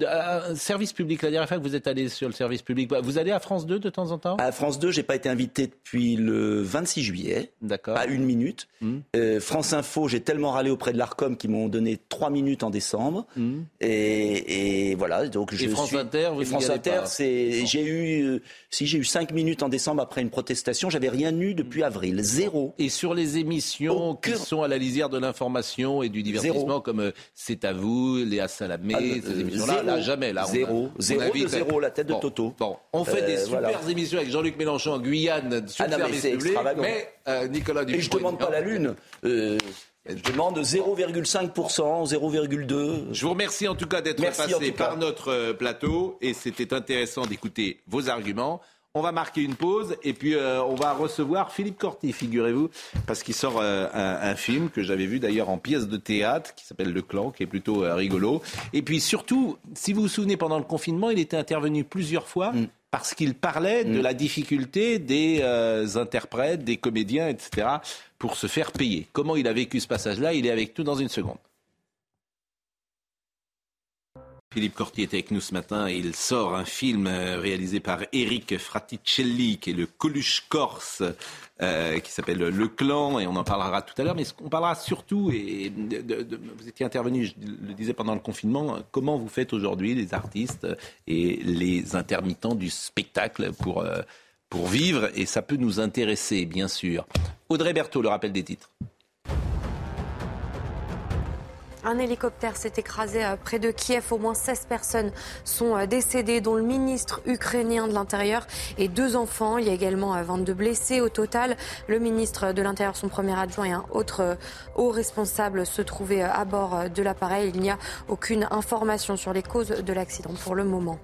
service public, la dernière fois que vous êtes allé sur le service public, vous allez à France 2 de temps en temps? À France 2, j'ai pas été invité depuis le 26 juillet. D'accord. Pas une minute. Hmm. Euh, France Info, j'ai tellement râlé auprès de l'ARCOM qu'ils m'ont donné trois minutes en décembre. Hmm. Et, voilà. Donc je et France Inter, vous et France Inter, c'est j'ai eu euh, si j'ai eu cinq minutes en décembre après une protestation, j'avais rien eu depuis avril, zéro. Et sur les émissions qui sont à la lisière de l'information et du divertissement, comme euh, C'est à vous, Léa Salamé, ah, ces euh, émissions-là, là, jamais. Là, zéro, zéro de zéro, la tête de Toto. Bon, on fait des euh, super émissions avec Jean-Luc Mélenchon en Guyane, sur ah, service public, mais Nicolas Dupont... Et je ne demande pas la Lune. Je demande 0,5%, 0,2%. Je vous remercie en tout cas d'être passé par notre plateau et c'était intéressant d'écouter vos arguments. On va marquer une pause et puis euh, on va recevoir Philippe Corti, figurez-vous, parce qu'il sort euh, un, film que j'avais vu d'ailleurs en pièce de théâtre qui s'appelle Le Clan, qui est plutôt euh, rigolo. Et puis surtout, si vous vous souvenez, pendant le confinement, il était intervenu plusieurs fois. Mm. Parce qu'il parlait de mm. la difficulté des interprètes, des comédiens, etc., pour se faire payer. Comment il a vécu ce passage-là Il est avec nous dans une seconde. Philippe Corti est avec nous ce matin et il sort un film euh, réalisé par Eric Fraticelli qui est le Coluche Corse euh, qui s'appelle Le Clan et on en parlera tout à l'heure mais on parlera surtout et vous étiez intervenu je le disais pendant le confinement comment vous faites aujourd'hui les artistes et les intermittents du spectacle pour, euh, pour vivre et ça peut nous intéresser bien sûr. Audrey Berthaud le rappel des titres. Un hélicoptère s'est écrasé euh, près de Kiev. Au moins 16 personnes sont euh, décédées, dont le ministre ukrainien de l'Intérieur et deux enfants. Il y a également 22 euh, blessés. Au total, le ministre de l'Intérieur, son premier adjoint et un autre haut responsable se trouvaient à bord de l'appareil. Il n'y a aucune information sur les causes de l'accident pour le moment.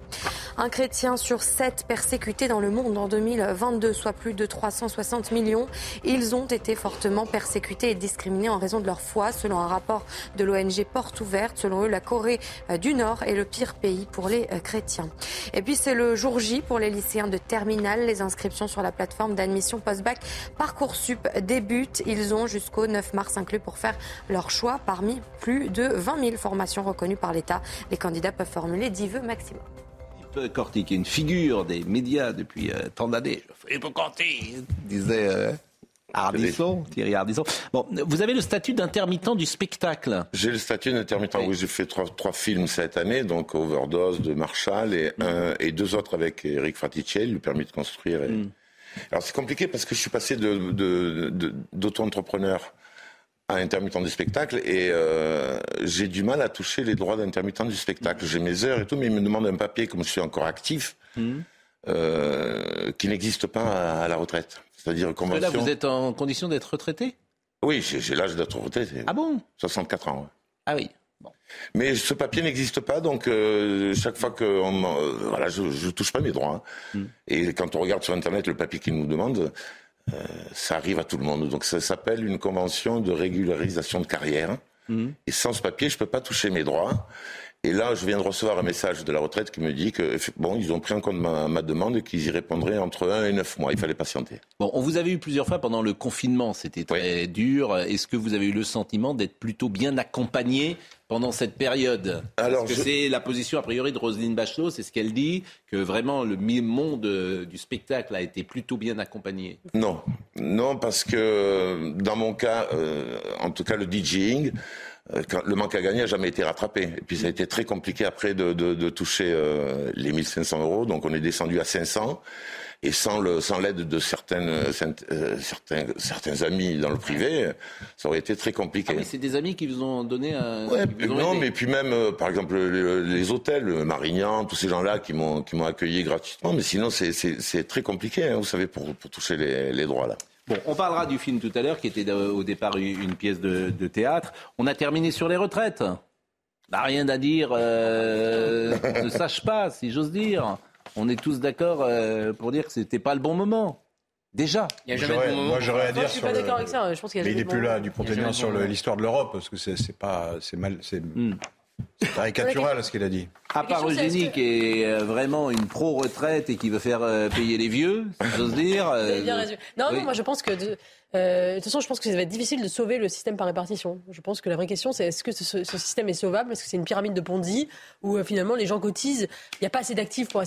Un chrétien sur sept persécutés dans le monde en 2022, soit plus de 360 millions. Ils ont été fortement persécutés et discriminés en raison de leur foi, selon un rapport de l'ONG Porte Ouverte. Selon eux, la Corée euh, du Nord est le pire pays pour les euh, chrétiens. Et puis c'est le jour J pour les lycéens de terminale. Les inscriptions sur la plateforme d'admission post-bac Parcoursup débutent. Ils ont jusqu'au 9 mars inclus pour faire leur choix parmi plus de 20 000 formations reconnues par l'État. Les candidats peuvent formuler 10 vœux maximum. Corti, qui est une figure des médias depuis euh, tant d'années. Philippe Corti disait Ardisson, Thierry Ardisson. Bon, vous avez le statut d'intermittent du spectacle. J'ai le statut d'intermittent. Oui, j'ai fait trois, trois, films cette année, donc Overdose de Marshall et, mm. un, et deux autres avec Eric Fraticelli, le permis de construire. Mm. Alors c'est compliqué parce que je suis passé de, d'auto-entrepreneur à intermittent du spectacle et euh, j'ai du mal à toucher les droits d'intermittent du spectacle. J'ai mes heures et tout, mais ils me demandent un papier comme je suis encore actif. Mmh. Euh, qui n'existe pas à, la retraite. C'est-à-dire convention. Là, vous êtes en condition d'être retraité Oui, j'ai l'âge d'être retraité. Ah bon? 64 ans. Ah oui. Mais ce papier n'existe pas, donc euh, chaque fois que euh, voilà, je, ne touche pas mes droits. Hein. Hmm. Et quand on regarde sur Internet le papier qu'ils nous demandent, ça arrive à tout le monde. Donc ça s'appelle une convention de régularisation de carrière. Hmm. Et sans ce papier, je peux pas toucher mes droits. Et là, je viens de recevoir un message de la retraite qui me dit que bon, ils ont pris en compte ma, demande et qu'ils y répondraient entre 1 et 9 mois. Il fallait patienter. Bon, on vous avait eu plusieurs fois pendant le confinement. C'était très dur. Est-ce que vous avez eu le sentiment d'être plutôt bien accompagné pendant cette période? Alors, Parce que c'est la position a priori de Roselyne Bachelot, c'est ce qu'elle dit, que vraiment le monde euh, du spectacle a été plutôt bien accompagné. Non, non, parce que dans mon cas, euh, en tout cas le DJing, le manque à gagner n'a jamais été rattrapé. Et puis ça a été très compliqué après de, de, de toucher euh, les 1500 euros. Donc on est descendu à 500. Et sans le sans l'aide de certaines, euh, certains certains amis dans le privé, ça aurait été très compliqué. Ah, mais c'est des amis qui vous ont donné un. Ouais, non, mais puis même par exemple les, hôtels, Marignan, tous ces gens-là qui m'ont accueilli gratuitement. Mais sinon c'est c'est très compliqué, hein, vous savez, pour pour toucher les, les droits là. Bon, on parlera du film tout à l'heure, qui était au départ une pièce de, théâtre. On a terminé sur les retraites. Bah, rien à dire, euh, ne sache pas, si j'ose dire. On est tous d'accord euh, pour dire que c'était pas le bon moment. Déjà. Il y a jamais de bon Moi, j'aurais à dire. Je suis pas d'accord avec ça. Je pense qu'il y a mais il n'est plus là, du Pont-Aignan, sur l'histoire de l'Europe, parce que c'est pas, c'est mal, c'est. Hmm. C'est caricatural ce qu'il a dit. À part Eugénie qui est euh, vraiment une pro-retraite et qui veut faire euh, payer les vieux, j'ose dire. Euh, non, non, moi je pense que. De, toute façon, je pense que ça va être difficile de sauver le système par répartition. Je pense que la vraie question, c'est est-ce que ce, système est sauvable? Est-ce que c'est une pyramide de Ponzi où finalement les gens cotisent? Il n'y a pas assez d'actifs pour,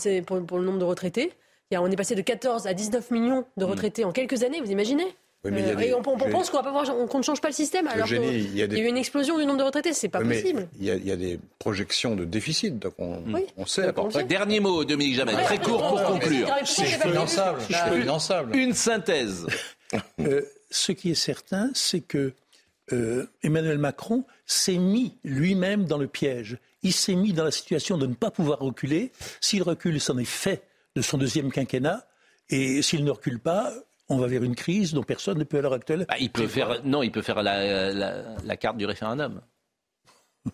pour, le nombre de retraités. on est passé de 14 à 19 millions de mm. retraités en quelques années, vous imaginez? Euh, on, pense qu'on ne change pas le système alors qu'il y, a eu une explosion du nombre de retraités, c'est pas possible. Il y, a, des projections de déficit, donc on, sait Dernier mot, Dominique Jamais, très court pour conclure. C'est finançable. Une synthèse. Euh, ce qui est certain, c'est que euh, Emmanuel Macron s'est mis lui-même dans le piège. Il s'est mis dans la situation de ne pas pouvoir reculer. S'il recule, c'en est fait de son deuxième quinquennat. Et s'il ne recule pas, on va vers une crise dont personne ne peut à l'heure actuelle. Bah, il peut faire, non, il peut faire la, carte du référendum.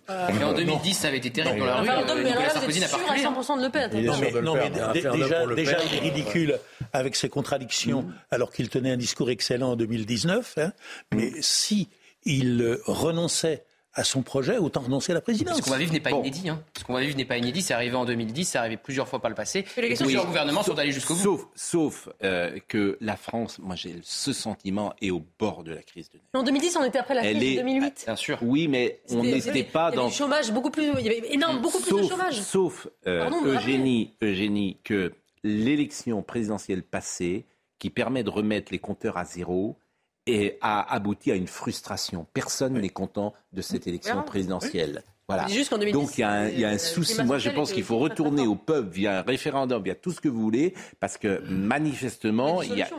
Euh, mais en 2010, ça avait été terrible dans la rue. Euh, Nicolas Sarkozy n'a pas reculé. 100% de Le Pen. Non, mais, déjà, il est ridicule avec ses contradictions, mm. alors qu'il tenait un discours excellent en 2019. Hein. Mais si il renonçait à son projet, autant renoncer à la présidence. Ce qu'on va vivre n'est pas inédit. Hein. Ce qu'on va vivre n'est pas inédit. C'est arrivé en 2010, c'est arrivé plusieurs fois par le passé. Et les plusieurs gouvernements sont allés jusqu'au bout. Sauf, sauf euh, que la France, moi j'ai ce sentiment, est au bord de la crise de En 2010, on était après la crise de 2008. Bien sûr. Oui, mais on n'était pas dans. Il y avait chômage beaucoup plus. Il y avait énorme, beaucoup plus de chômage. Sauf euh, Eugénie, Eugénie, que l'élection présidentielle passée, qui permet de remettre les compteurs à zéro, et a abouti à une frustration. Personne n'est content de cette élection présidentielle. Voilà. Donc il y a un, il y a un souci. Moi, je pense qu'il faut retourner au peuple via un référendum, via tout ce que vous voulez, parce que manifestement, il y a,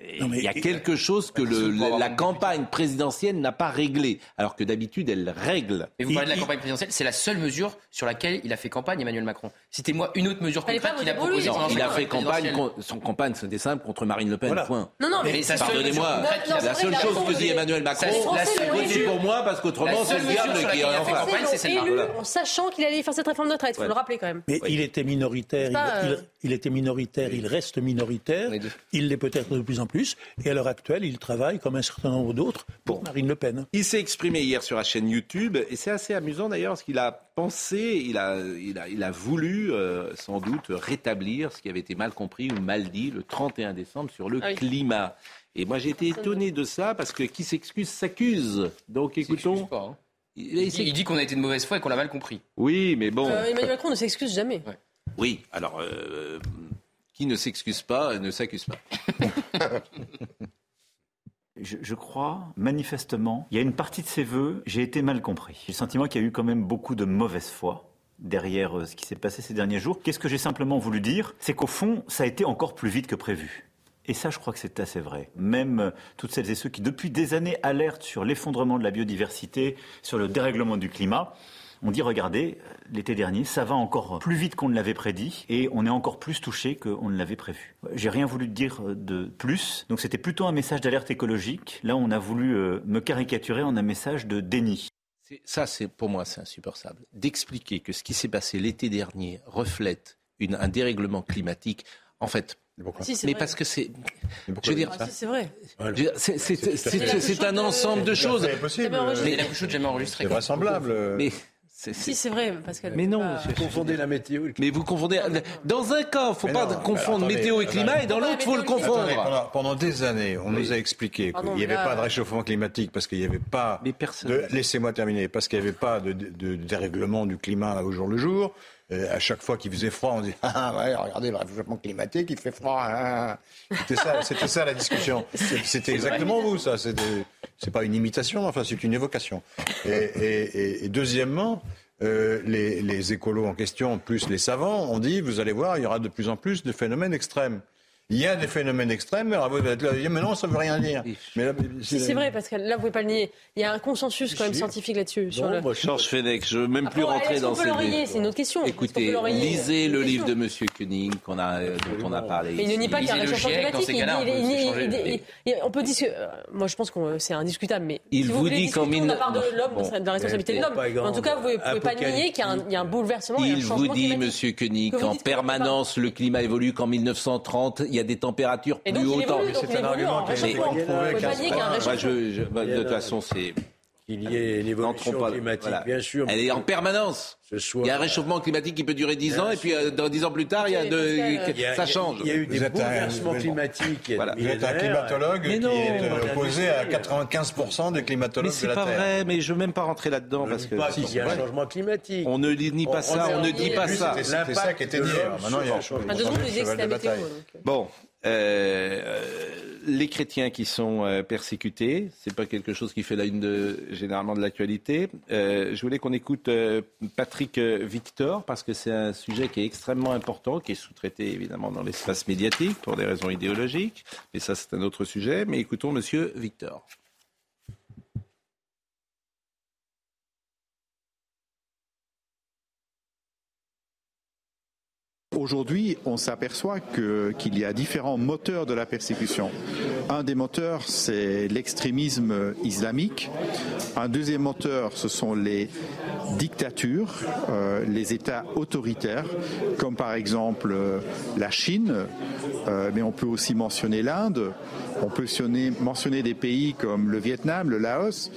il y a quelque chose que le, la campagne présidentielle n'a pas réglé, alors que d'habitude elle règle. Et vous parlez de la campagne présidentielle, c'est la seule mesure sur laquelle il a fait campagne Emmanuel Macron. Citez-moi une autre mesure concrète qu'il a proposée. il a fait campagne, son campagne c'était simple contre Marine Le Pen. Point. Non, non, mais, pardonnez-moi, la seule chose que dit Emmanuel Macron, c'est pour moi parce qu'autrement c'est le diable qui est en campagne, c'est celle-là. En sachant qu'il allait faire cette réforme de retraite, il faut le rappeler quand même. Mais il était minoritaire, il était minoritaire, il reste minoritaire, il l'est peut-être de plus en plus. Et à l'heure actuelle, il travaille, comme un certain nombre d'autres, pour Marine Le Pen. Il s'est exprimé hier sur la chaîne YouTube, et c'est assez amusant d'ailleurs, parce qu'il a pensé, il a, il a, il a voulu euh, sans doute rétablir ce qui avait été mal compris ou mal dit le 31 décembre sur le ah climat. Et moi j'ai été étonné de ça, parce que qui s'excuse s'accuse. Donc écoutons. Hein. Il, dit qu'on a été de mauvaise foi et qu'on l'a mal compris. Oui, mais bon. Euh, Emmanuel Macron ne s'excuse jamais. Oui, alors euh, qui ne s'excuse pas ne s'accuse pas. Je, crois, manifestement, il y a une partie de ces vœux, j'ai été mal compris. J'ai le sentiment qu'il y a eu quand même beaucoup de mauvaise foi derrière euh, ce qui s'est passé ces derniers jours. Qu'est-ce que j'ai simplement voulu dire? C'est qu'au fond, ça a été encore plus vite que prévu. Et ça, je crois que c'est assez vrai. Même euh, toutes celles et ceux qui, depuis des années, alertent sur l'effondrement de la biodiversité, sur le dérèglement du climat, on dit, regardez, l'été dernier, ça va encore plus vite qu'on ne l'avait prédit et on est encore plus touché qu'on ne l'avait prévu. J'ai rien voulu dire de plus, donc c'était plutôt un message d'alerte écologique. Là, on a voulu euh, me caricaturer en un message de déni. Ça, c'est pour moi, c'est insupportable. D'expliquer que ce qui s'est passé l'été dernier reflète un dérèglement climatique, en fait, mais parce que c'est. Je veux dire, c'est vrai. C'est un ensemble de choses. C'est possible. Mais la plus chaude jamais enregistrée. C'est vraisemblable. Mais si, c'est vrai, Pascal. Mais non, vous confondez la météo. Mais vous confondez. Dans un cas, il ne faut pas confondre météo et climat, et dans l'autre, il faut le confondre. pendant, des années, on nous a expliqué qu'il n'y avait pas de réchauffement climatique parce qu'il n'y avait pas. De... Laissez-moi terminer. Parce qu'il n'y avait pas de, de, dérèglement du climat au jour le jour. à chaque fois qu'il faisait froid, on dit ah ouais, regardez le réchauffement climatique, il fait froid. Hein. C'était ça, c'était ça la discussion. C'était exactement vous, ça. C'est pas une imitation, enfin c'est une évocation. Et, deuxièmement, euh, les écolos en question, plus les savants, ont dit vous allez voir, il y aura de plus en plus de phénomènes extrêmes. Il y a des phénomènes extrêmes, mais, mais non, ça ne veut rien dire. Mais c'est vrai, parce que là, vous ne pouvez pas le nier. Il y a un consensus quand même scientifique là-dessus. Sur le... Georges Fenech, je ne veux même plus rentrer dans ces débats. C'est une autre question. Écoutez, lisez le livre de M. Koenig qu'on a, dont on a parlé. Mais il ne nie pas qu'il y a un réchauffement climatique. On peut dire que... Moi, je pense que c'est indiscutable, mais il vous dit qu'en... De la part de l'homme, de la responsabilité de l'homme. En tout cas, vous ne pouvez pas nier qu'il y a un bouleversement. Il vous dit, M. Koenig, qu'en permanence, le climat évolue, qu'en 1930, il y a des températures plus hautes. C'est un argument qui a été prouvé. De toute façon, c'est qu'il y ait une évolution climatique, bien sûr. Elle est en permanence. Il y a un réchauffement climatique qui peut durer 10 ans, et puis euh, dans 10 ans plus tard, il y a de... ça change. Il y a eu des bouleversements climatiques. Vous êtes un climatologue qui est euh, opposé à 95% des climatologues de la Terre. Mais c'est pas vrai, mais je veux même pas rentrer là-dedans. parce que il y a un changement climatique. On ne nie pas ça, on ne dit pas ça. C'était ça qui était dit. Maintenant, il y a un changement. Bon, euh, les chrétiens qui sont euh, persécutés, c'est pas quelque chose qui fait la une de, généralement de l'actualité. Euh, je voulais qu'on écoute Patrick Victor parce que c'est un sujet qui est extrêmement important, qui est sous-traité évidemment dans l'espace médiatique pour des raisons idéologiques, mais ça c'est un autre sujet. Mais écoutons Monsieur Victor. Aujourd'hui, on s'aperçoit qu'il y a différents moteurs de la persécution. Un des moteurs, c'est l'extrémisme islamique. Un deuxième moteur, ce sont les dictatures, euh, les États autoritaires, comme par exemple euh, la Chine, euh, mais on peut aussi mentionner l'Inde. On peut mentionner, mentionner des pays comme le Vietnam, le Laos,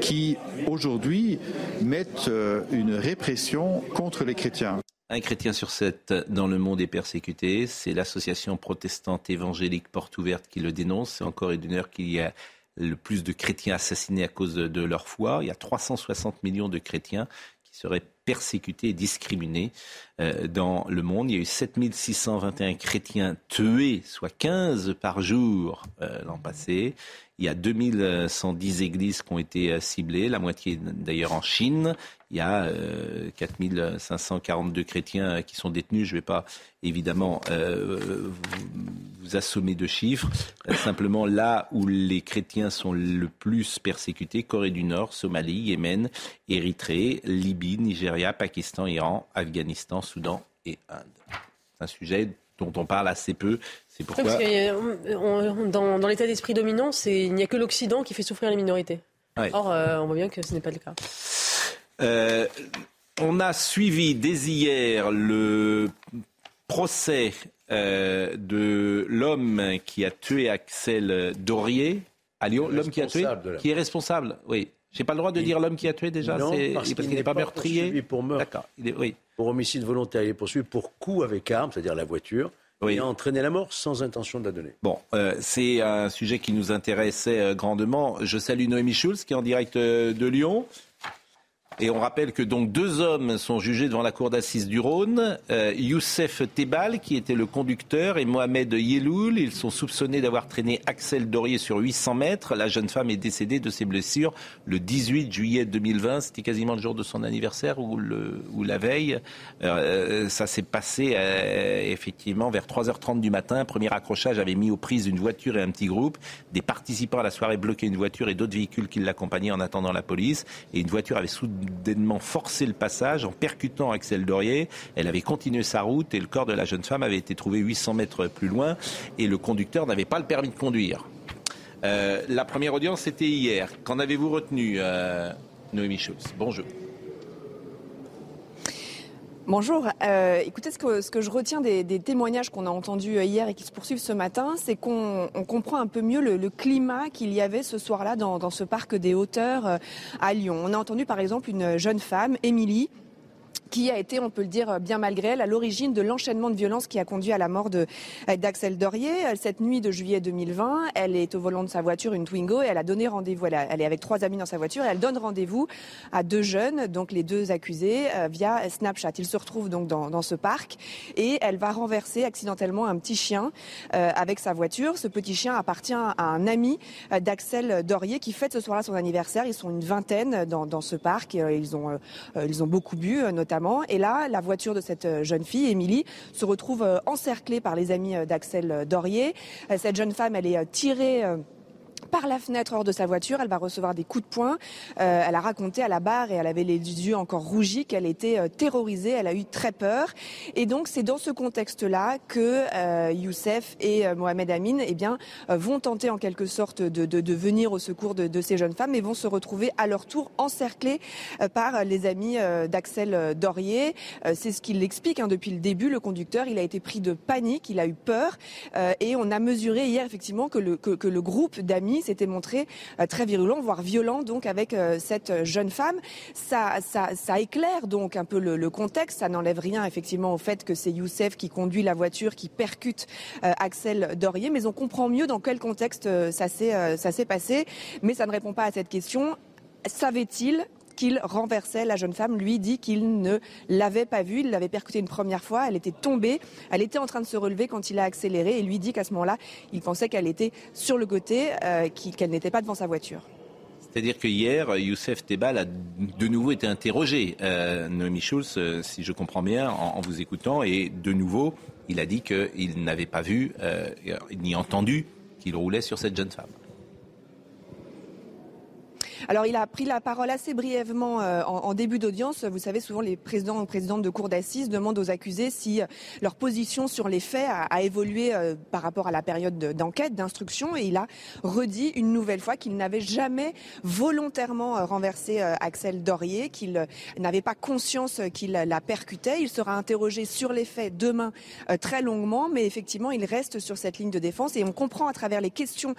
qui aujourd'hui mettent une répression contre les chrétiens. Un chrétien sur sept dans le monde est persécuté. C'est l'association protestante évangélique Porte Ouverte qui le dénonce. C'est encore une heure qu'il y a le plus de chrétiens assassinés à cause de, leur foi. Il y a 360 millions de chrétiens qui seraient persécutés et discriminés euh, dans le monde. Il y a eu 7621 chrétiens tués, soit 15 par jour euh, l'an passé. Il y a 2110 églises qui ont été euh, ciblées, la moitié d'ailleurs en Chine. Il y a euh, 4542 chrétiens qui sont détenus. Je ne vais pas évidemment euh, vous, assommer de chiffres. Simplement là où les chrétiens sont le plus persécutés, Corée du Nord, Somalie, Yémen, Érythrée, Libye, Nigeria, Pakistan, Iran, Afghanistan, Soudan et Inde. C'est un sujet dont on parle assez peu. C'est pourquoi... dans, dans l'état d'esprit dominant, il n'y a que l'Occident qui fait souffrir les minorités. Or, euh, on voit bien que ce n'est pas le cas. Euh, on a suivi dès hier le procès euh, de l'homme qui a tué Axel Dorier à Lyon. L'homme qui a tué, qui est responsable, oui. J'ai pas le droit de dire l'homme qui a tué déjà, non, parce qu'il n'est pas, meurtrier. Pour meurtre. D'accord. Oui pour homicide volontaire. Il est poursuivi pour coup avec arme, c'est-à-dire la voiture. Oui. a entraîné la mort sans intention de la donner. Bon, euh, c'est un sujet qui nous intéressait euh, grandement. Je salue Noémie Schulz qui est en direct euh, de Lyon. Et on rappelle que donc deux hommes sont jugés devant la cour d'assises du Rhône. Euh, Youssef Tebal, qui était le conducteur, et Mohamed Yeloul. Ils sont soupçonnés d'avoir traîné Axel Dorier sur 800 mètres. La jeune femme est décédée de ses blessures le 18 juillet 2020. C'était quasiment le jour de son anniversaire ou, le, ou la veille. Euh, ça s'est passé euh, effectivement vers 3h30 du matin. Premier accrochage avait mis aux prises une voiture et un petit groupe. Des participants à la soirée bloquaient une voiture et d'autres véhicules qui l'accompagnaient en attendant la police. Et une voiture avait soudainement forcé le passage en percutant Axel Dorier. Elle avait continué sa route et le corps de la jeune femme avait été trouvé 800 mètres plus loin. Et le conducteur n'avait pas le permis de conduire. Euh, la première audience, c'était hier. Qu'en avez-vous retenu, euh, Noémie Schultz Bonjour. Bonjour. Euh, écoutez, ce que, ce que, je retiens des, témoignages qu'on a entendus hier et qui se poursuivent ce matin, c'est qu'on comprend un peu mieux le, climat qu'il y avait ce soir-là dans, dans, ce parc des hauteurs à Lyon. On a entendu par exemple une jeune femme, Émilie, qui a été, on peut le dire bien malgré elle, à l'origine de l'enchaînement de violences qui a conduit à la mort d'Axel Dorier. Cette nuit de juillet 2020, elle est au volant de sa voiture, une Twingo, et elle a donné rendez-vous. Elle, est avec trois amis dans sa voiture et elle donne rendez-vous à deux jeunes, donc les deux accusés, euh, via Snapchat. Ils se retrouvent donc dans, ce parc et elle va renverser accidentellement un petit chien euh, avec sa voiture. Ce petit chien appartient à un ami euh, d'Axel Dorier qui fête ce soir-là son anniversaire. Ils sont une vingtaine dans, dans ce parc. Ils ont, ils ont beaucoup bu, notamment et là, la voiture de cette euh, jeune fille, Émilie, se retrouve euh, encerclée par les amis euh, d'Axel Dorier. Cette jeune femme, elle est tirée par la fenêtre hors de sa voiture. Elle va recevoir des coups de poing. Euh, elle a raconté à la barre et elle avait les yeux encore rougis qu'elle était euh, terrorisée. Elle a eu très peur. Et donc c'est dans ce contexte-là que euh, Youssef et euh, Mohamed Amin eh bien, vont tenter en quelque sorte de, de, de venir au secours de, de, ces jeunes femmes et vont se retrouver à leur tour encerclés par les amis d'Axel Dorier. c'est ce qu'il explique hein, depuis le début. Le conducteur, il a été pris de panique, il a eu peur et on a mesuré hier effectivement que le, que, que le groupe d'amis s'était montré euh, très virulent, voire violent donc avec euh, cette jeune femme. Ça, éclaire donc un peu le, contexte. Ça n'enlève rien effectivement au fait que c'est Youssef qui conduit la voiture, qui percute euh, Axel Dorier. Mais on comprend mieux dans quel contexte ça s'est passé. Mais ça ne répond pas à cette question. Savait-il qu'il renversait la jeune femme. Lui dit qu'il ne l'avait pas vue, il l'avait percutée une première fois, elle était tombée, elle était en train de se relever quand il a accéléré et lui dit qu'à ce moment-là, il pensait qu'elle était sur le côté, euh, qu'elle n'était pas devant sa voiture. C'est-à-dire que hier, Youssef Tebal a de nouveau été interrogé, euh, Noémie Schulz, euh, si je comprends bien, en, vous écoutant, et de nouveau, il a dit qu'il n'avait pas vu euh, ni entendu qu'il roulait sur cette jeune femme. Alors il a pris la parole assez brièvement euh, en, début d'audience. Vous savez, souvent les présidents ou présidentes de cour d'assises demandent aux accusés si euh, leur position sur les faits a, évolué euh, par rapport à la période d'enquête, d'instruction. Et il a redit une nouvelle fois qu'il n'avait jamais volontairement renversé Axel Dorier, qu'il n'avait pas conscience qu'il la percutait. Il sera interrogé sur les faits demain très longuement, mais effectivement, il reste sur cette ligne de défense. Et on comprend à travers les questions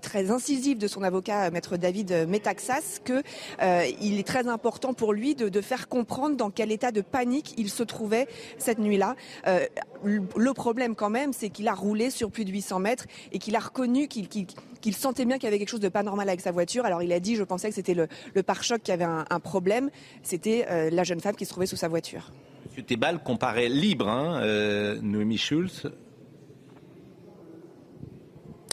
très incisives de son avocat, maître David Metac, que euh, il est très important pour lui de, faire comprendre dans quel état de panique il se trouvait cette nuit-là. Euh, le problème quand même, c'est qu'il a roulé sur plus de 800 mètres et qu'il a reconnu qu'il sentait bien qu'il y avait quelque chose de pas normal avec sa voiture. Alors il a dit, je pensais que c'était le, pare-choc qui avait un, problème. C'était euh, la jeune femme qui se trouvait sous sa voiture. Monsieur Tebal comparaît libre, hein, Noémie Schulz,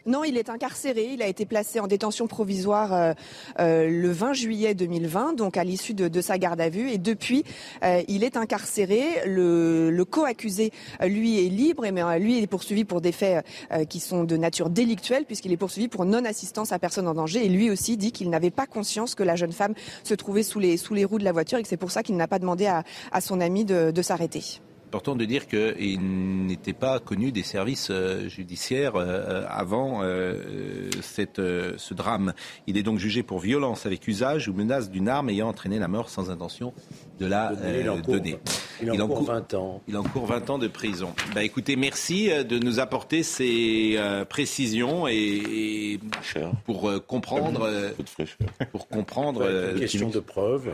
non, il est incarcéré. Il a été placé en détention provisoire euh, euh, le 20 juillet 2020, donc à l'issue de, sa garde à vue. Et depuis, euh, il est incarcéré. Le, le co-accusé, lui, est libre, mais lui, il est poursuivi pour des faits qui sont de nature délictuelle, puisqu'il est poursuivi pour non-assistance à personne en danger. Et lui aussi dit qu'il n'avait pas conscience que la jeune femme se trouvait sous les, roues de la voiture et que c'est pour ça qu'il n'a pas demandé à, son ami de s'arrêter important de dire qu'il n'était pas connu des services euh, judiciaires euh, avant euh, cette, ce drame. Il est donc jugé pour violence avec usage ou menace d'une arme ayant entraîné la mort sans intention de la donner. Il, encourt 20 ans. Il encourt 20 ans de prison. Bah, écoutez, merci de nous apporter ces précisions et, pour comprendre, pour comprendre, une question de preuve,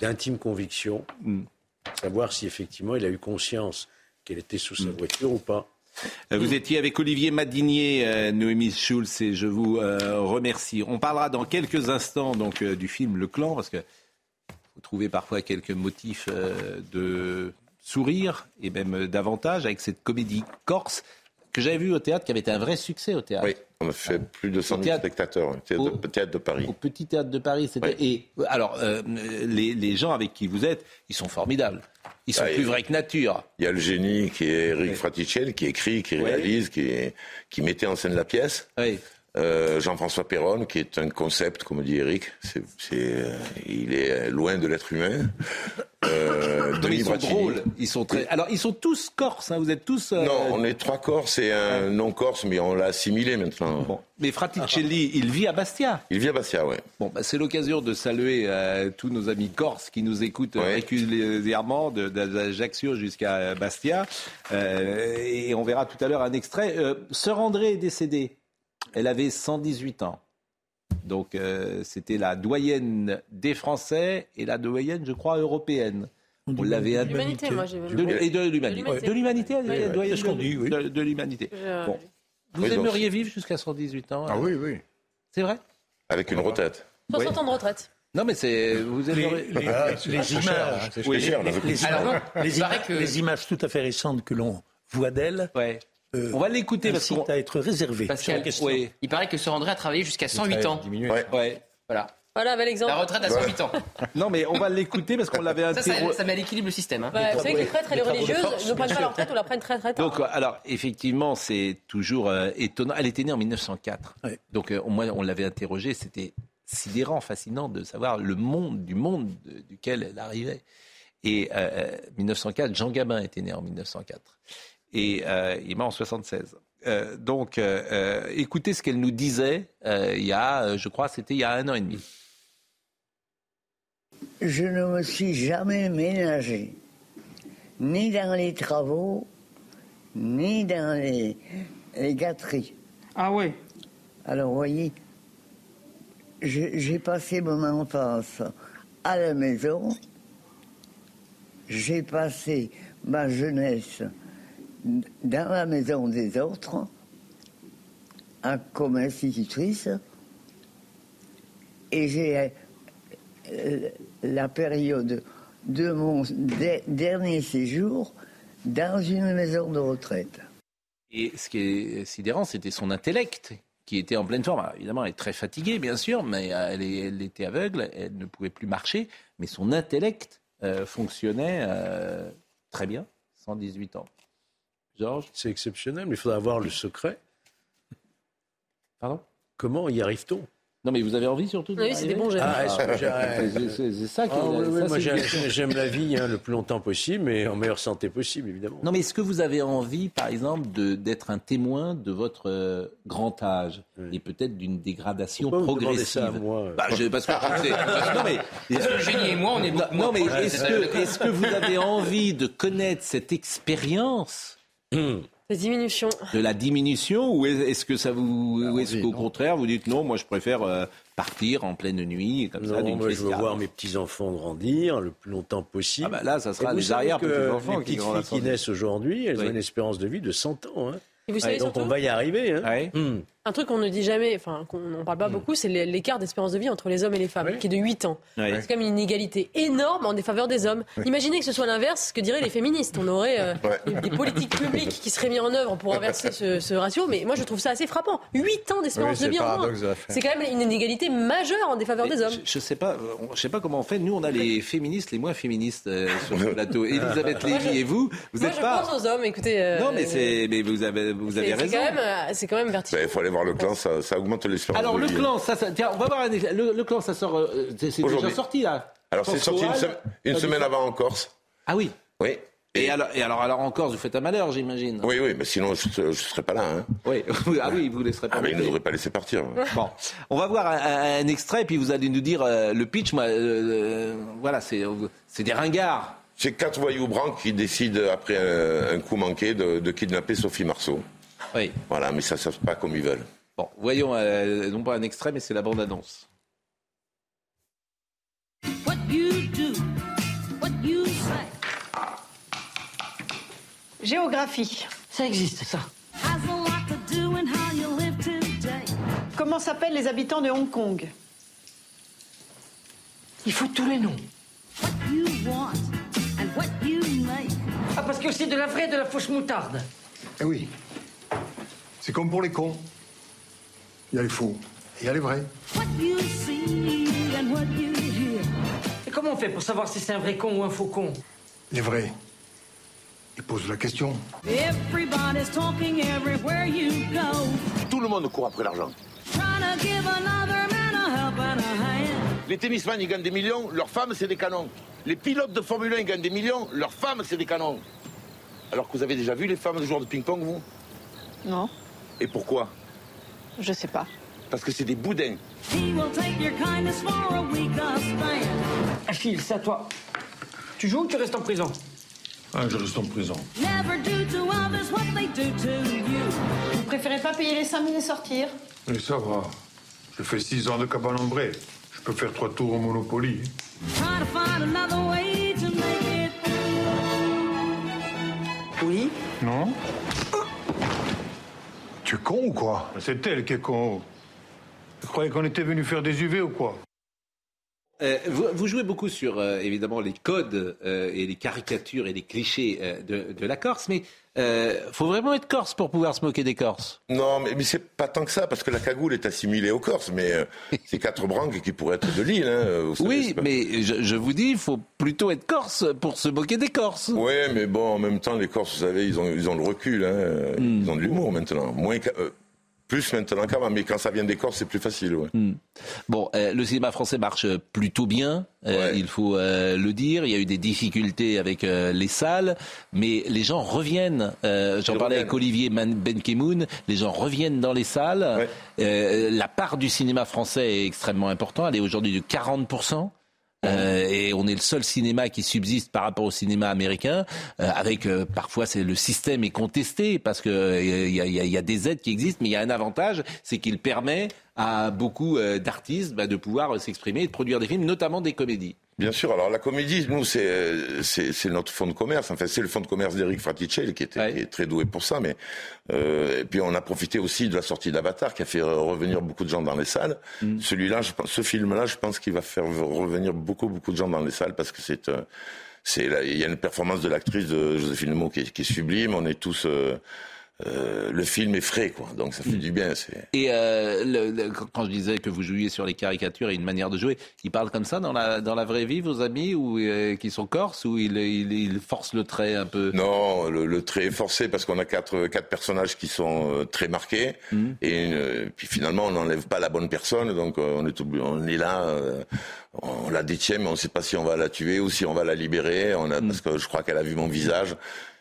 d'intime conviction. Mm savoir si effectivement il a eu conscience qu'elle était sous sa mm. voiture ou pas. Euh, vous étiez avec Olivier Madinier, euh, Noémie Schulz, et je vous euh, remercie. On parlera dans quelques instants donc du film Le Clan, parce que vous trouvez parfois quelques motifs de sourire et même davantage avec cette comédie corse que j'avais vue au théâtre, qui avait été un vrai succès au théâtre. Oui, on a fait plus de 100 000 spectateurs au théâtre, de, Paris. Au petit théâtre de Paris, c'était. Et alors, les, les, gens avec qui vous êtes, ils sont formidables. Ils sont bah, plus vrais que nature. Il y a le génie qui est Eric Fraticelli, qui écrit, qui réalise, qui, qui mettait en scène la pièce. Euh, Jean-François Perron, qui est un concept, comme dit Eric, c'est, euh, il est loin de l'être humain. Euh, ils sont drôles, ils sont très. Alors ils sont tous corses, hein, vous êtes tous. Euh, non, on est trois corses et un non corse, mais on l'a assimilé maintenant. Bon. Mais Fraticelli, il vit à Bastia. Il vit à Bastia, oui. Bon, bah, c'est l'occasion de saluer tous nos amis corses qui nous écoutent régulièrement, d'Ajaccio jusqu'à Bastia. et on verra tout à l'heure un extrait. Sœur André est décédée. Elle avait 118 ans. Donc euh, c'était la doyenne des Français et la doyenne, je crois, européenne. On l'avait de l'humanité, moi j'ai Et de l'humanité. De l'humanité, De l'humanité. Bon. Vous aimeriez vivre jusqu'à 118 ans Ah oui, oui. C'est vrai? Avec une retraite. 60 ans de retraite. Non, mais c'est. Vous aimeriez. Les, les, images. les, images tout à fait récentes que l'on voit d'elle. Ouais. Euh, on va l'écouter parce qu'on à être réservé. Parce Il paraît que Sir André a travaillé jusqu'à 108 ans. Ouais. Voilà. Voilà, bel exemple. La retraite à 108 ans. non, mais on va l'écouter parce qu'on l'avait interrogé. Ça, ça, met à l'équilibre le système. Hein. vous savez que les prêtres et les religieuses ne prennent pas leur retraite ou la prennent très très tard. Donc, alors, effectivement, c'est toujours euh, étonnant. Elle était née en 1904. Donc, euh, moi, on l'avait interrogée. C'était sidérant, fascinant de savoir le monde, du monde duquel elle arrivait. Et 1904, Jean Gabin était né en 1904 et euh, il est mort en 76. Euh, donc, euh, écoutez ce qu'elle nous disait il y a, je crois, c'était il y a un an et demi. Je ne me suis jamais ménagé, ni dans les travaux, ni dans les, les gâteries. Ah oui Alors, vous voyez, j'ai passé mon enfance à la maison, j'ai passé ma jeunesse dans la maison des autres, comme institutrice, et j'ai euh, la période de mon dernier séjour dans une maison de retraite. Et ce qui est sidérant, c'était son intellect qui était en pleine forme. évidemment, elle est très fatiguée, bien sûr, mais elle, était aveugle, elle ne pouvait plus marcher, mais son intellect euh, fonctionnait euh, très bien, 118 ans. C'est exceptionnel, mais il faudra avoir le secret. Pardon? Comment y arrive-t-on? Non, mais vous avez envie surtout de Oui, c'est des bons gestes. Ah, c'est ça qui ah, Moi, j'aime la vie hein, le plus longtemps possible, mais en meilleure santé possible, évidemment. Non, mais est-ce que vous avez envie, par exemple, d'être un témoin de votre euh, grand âge et peut-être d'une dégradation progressive ça à moi. Bah, je, Parce que non, mais et moi, on est beaucoup Non, mais est-ce que, est que vous avez envie de connaître cette expérience la diminution. De la diminution ou est-ce que ça vous, ah, ou est-ce qu'au contraire vous dites non, moi je préfère euh, partir en pleine nuit comme ça. Moi je veux voir mes petits enfants grandir le plus longtemps possible. Ah bah là, ça sera les arrière petits enfants les petites filles qui naissent aujourd'hui, elles ont une espérance de vie de 100 ans. Hein. Et vous savez donc on va y arriver. Hein. Hmm. Un truc qu'on ne dit jamais, enfin qu'on n'en parle pas hmm. beaucoup, c'est l'écart d'espérance de vie entre les hommes et les femmes, qui est de 8 ans. C'est quand même une inégalité énorme en défaveur des hommes. Imaginez que ce soit l'inverse, ce que diraient les féministes. On aurait euh, des politiques publiques qui seraient mises en œuvre pour inverser ce, ratio, mais moi je trouve ça assez frappant. 8 ans d'espérance de vie en moins. C'est quand même une inégalité majeure en défaveur des hommes. Je, ne sais pas, je sais pas comment on fait. Nous, on a les féministes, les moins féministes euh, sur le plateau. Elisabeth Lévy et vous, vous moi, êtes je pas. pense aux hommes. Écoutez. Euh, non, mais c'est, mais vous avez, vous avez raison. C'est quand même vertigineux. Voir le clan, ça ça augmente l'espérance Alors, le clan, ça, tiens, on va voir, le, le clan, ça sort, euh, c'est déjà sorti, là. Alors, c'est sorti une, semaine avant en Corse. Ah oui Oui. Et, alors, et alors, alors en Corse, vous faites un malheur, j'imagine. Oui, oui, mais sinon je ne serais pas là. Hein. Oui, ah oui, vous ne laisserez pas. Ah, mais il ne nous aurait pas laissé partir. bon, on va voir un, extrait, puis vous allez nous dire euh, le pitch. Moi, euh, voilà, c'est des ringards. C'est quatre voyous blancs qui décident, après un, coup manqué, de, de, kidnapper Sophie Marceau. Oui. Voilà, mais ça ne se passe pas comme ils veulent. Bon, voyons, euh, non pas un extrait, mais c'est la bande-annonce. Géographie. Ça existe, ça. Comment s'appellent les habitants de Hong Kong? Il faut tous les noms. Ah, parce que c'est de la vraie de la fausse moutarde. Eh oui. C'est comme pour les cons. Il y a les faux et il y a les vrais. Et comment on fait pour savoir si c'est un vrai con ou un faux con? Les vrais. Ils posent la question. Tout le monde court après l'argent. Les tennisman, ils gagnent des millions, leurs femmes, c'est des canons. Les pilotes de Formule 1, ils gagnent des millions, leurs femmes, c'est des canons. Alors que vous avez déjà vu les femmes de joueurs de ping-pong, vous? Non, Et pourquoi? Je sais pas. Parce que c'est des boudins. Achille, c'est à toi. Tu joues ou tu restes en prison? Ah, je reste en prison. Vous préférez pas payer les 5 000 et sortir? Mais ça va. Je fais six ans de cabane ombrée. Je peux faire trois tours au Monopoly. Oui Non Tu es con ou quoi? C'est elle qui est con. Tu croyais qu'on était venu faire des UV ou quoi? Euh, vous, vous jouez beaucoup sur euh, évidemment les codes euh, et les caricatures et les clichés de, de la Corse, mais euh, faut vraiment être Corse pour pouvoir se moquer des Corses. Non, mais, mais c'est pas tant que ça, parce que la cagoule est assimilée aux Corses, mais c'est quatre branques qui pourraient être de l'île. Hein, Oui, pas- mais je, je vous dis, il faut plutôt être Corse pour se moquer des Corses. Ouais, mais bon, en même temps, les Corses, vous savez, ils ont, ils ont le recul, hein, Hmm. ils ont de l'humour maintenant. Moins plus maintenant qu'avant, mais quand ça vient des Corses, c'est plus facile. Ouais. Hmm. Bon, euh, le cinéma français marche plutôt bien, euh, il faut euh, le dire. Il y a eu des difficultés avec euh, les salles, mais les gens reviennent. Euh, J'en parlais avec Olivier Benkemoun. Les gens reviennent dans les salles. Euh, la part du cinéma français est extrêmement importante. Elle est aujourd'hui de 40 euh, et on est le seul cinéma qui subsiste par rapport au cinéma américain, euh, avec euh, parfois c'est le système est contesté parce que euh, il y, a, y a- y a des aides qui existent, mais il y a un avantage, c'est qu'il permet à beaucoup euh, d'artistes bah, de pouvoir euh, s'exprimer et de produire des films, notamment des comédies. Bien sûr. Alors la comédie, nous, c'est euh, notre fonds de commerce. Enfin, c'est le fonds de commerce d'Eric Fraticelli qui, était, qui est très doué pour ça. Mais euh, et puis on a profité aussi de la sortie d'Avatar qui a fait revenir beaucoup de gens dans les salles. Celui-là, je pense- ce film-là, je pense qu'il va faire revenir beaucoup beaucoup de gens dans les salles parce que c'est euh, c'est il y a une performance de l'actrice de Joséphine Lemaux qui est, qui est sublime. On est tous euh, euh, le film est frais, quoi. Donc ça fait du bien. C'est Et euh, le- le- quand je disais que vous jouiez sur les caricatures et une manière de jouer, ils parlent comme ça dans la, dans la vraie vie, vos amis, ou euh, qui sont corses, ou ils il, il forcent le trait un peu? Non, le, le trait est forcé parce qu'on a quatre, quatre personnages qui sont euh, très marqués. Et euh, puis finalement, on n'enlève pas la bonne personne. Donc on, est, on est là, euh, on la détient, mais on ne sait pas si on va la tuer ou si on va la libérer. On a, Parce que je crois qu'elle a vu mon visage.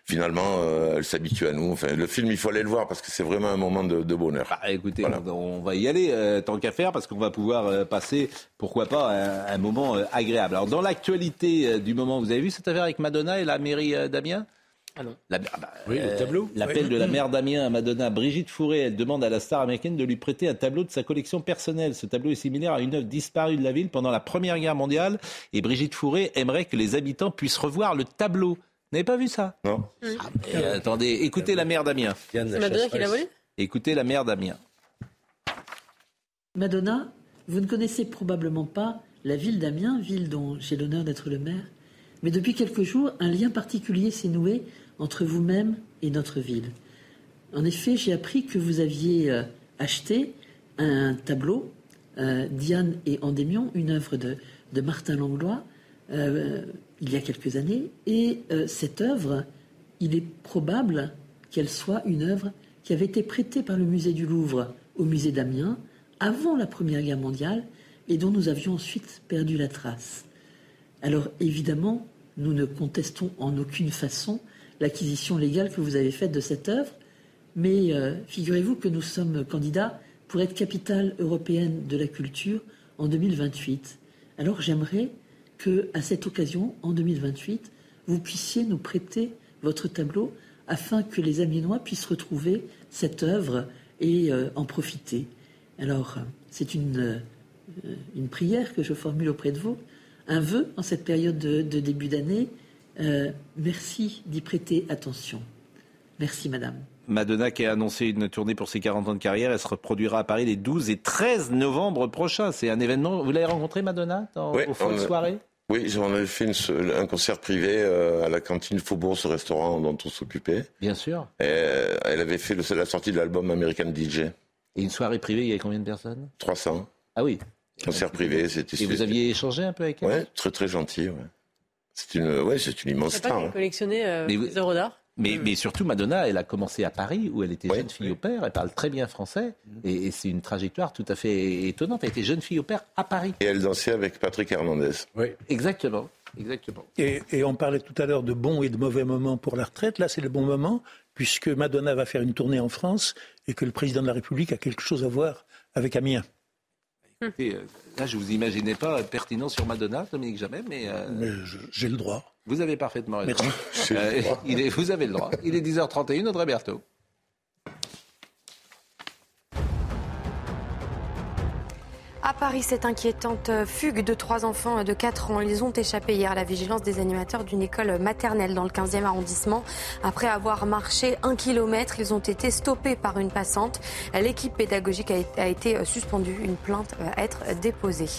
Finalement, euh, elle s'habitue à nous. Enfin, le film, il faut aller le voir parce que c'est vraiment un moment de, de bonheur. Bah, écoutez, on, on va y aller euh, tant qu'à faire parce qu'on va pouvoir euh, passer, pourquoi pas, un, un moment euh, agréable. Alors, dans l'actualité euh, du moment, vous avez vu cette affaire avec Madonna et la mairie euh, d'Amiens? Ah non. La- ah bah, Oui, le tableau. L'appel Oui. de la mère d'Amiens à Madonna, Brigitte Fourré, elle demande à la star américaine de lui prêter un tableau de sa collection personnelle. Ce tableau est similaire à une œuvre disparue de la ville pendant la Première Guerre mondiale. Et Brigitte Fourré aimerait que les habitants puissent revoir le tableau. Vous n'avez pas vu ça Non. Euh, attendez, écoutez la mère d'Amiens. C'est Madonna qui l'a volé Écoutez la mère d'Amiens. Madonna, vous ne connaissez probablement pas la ville d'Amiens, ville dont j'ai l'honneur d'être le maire, mais depuis quelques jours, un lien particulier s'est noué entre vous-même et notre ville. En effet, j'ai appris que vous aviez euh, acheté un tableau, euh, Diane et Endémion, une œuvre de, de Martin Langlois, euh, il y a quelques années, et euh, cette œuvre, il est probable qu'elle soit une œuvre qui avait été prêtée par le musée du Louvre au musée d'Amiens avant la Première Guerre mondiale et dont nous avions ensuite perdu la trace. Alors évidemment, nous ne contestons en aucune façon l'acquisition légale que vous avez faite de cette œuvre, mais euh, figurez-vous que nous sommes candidats pour être capitale européenne de la culture en 2028. Alors j'aimerais que, à cette occasion, en 2028, vous puissiez nous prêter votre tableau afin que les Amiénois puissent retrouver cette œuvre et euh, en profiter. Alors, c'est une, euh, une prière que je formule auprès de vous, un vœu en cette période de, de début d'année. Euh, merci d'y prêter attention. Merci, madame. Madonna qui a annoncé une tournée pour ses 40 ans de carrière. Elle se reproduira à Paris les 12 et 13 novembre prochains. C'est un événement. Vous l'avez rencontré, Madonna, dans, au fond de soirée? Oui, j'en avais fait un concert privé à la cantine Faubourg, ce restaurant dont on s'occupait. Bien sûr. elle avait fait la sortie de l'album American DJ. Et une soirée privée, il y avait combien de personnes? 300. Ah oui. Concert privé, c'était. Et vous aviez échangé un peu avec elle? Ouais, très très gentil. Ouais. C'est une, ouais, c'est une immense star. Hein. collectionné euh, des œuvres d'art. Mais, mais, surtout, Madonna, elle a commencé à Paris, où elle était jeune fille au père. Elle parle très bien français. Et, c'est une trajectoire tout à fait étonnante. Elle était jeune fille au père à Paris. Et elle dansait avec Patrick Hernandez. Oui. Exactement. Exactement. Et, et on parlait tout à l'heure de bons et de mauvais moments pour la retraite. Là, c'est le bon moment, puisque Madonna va faire une tournée en France et que le président de la République a quelque chose à voir avec Amiens. Et, euh, là, je vous imaginais pas pertinent sur Madonna, Dominique Jamais, mais. Euh, mais j'ai le droit. Vous avez parfaitement raison. Euh, il est, vous avez le droit. Il est 10h31, Audrey Berthaud. À Paris, cette inquiétante fugue de trois enfants de 4 ans. Ils ont échappé hier à la vigilance des animateurs d'une école maternelle dans le 15e arrondissement. Après avoir marché un kilomètre, ils ont été stoppés par une passante. L'équipe pédagogique a été suspendue. Une plainte va être déposée.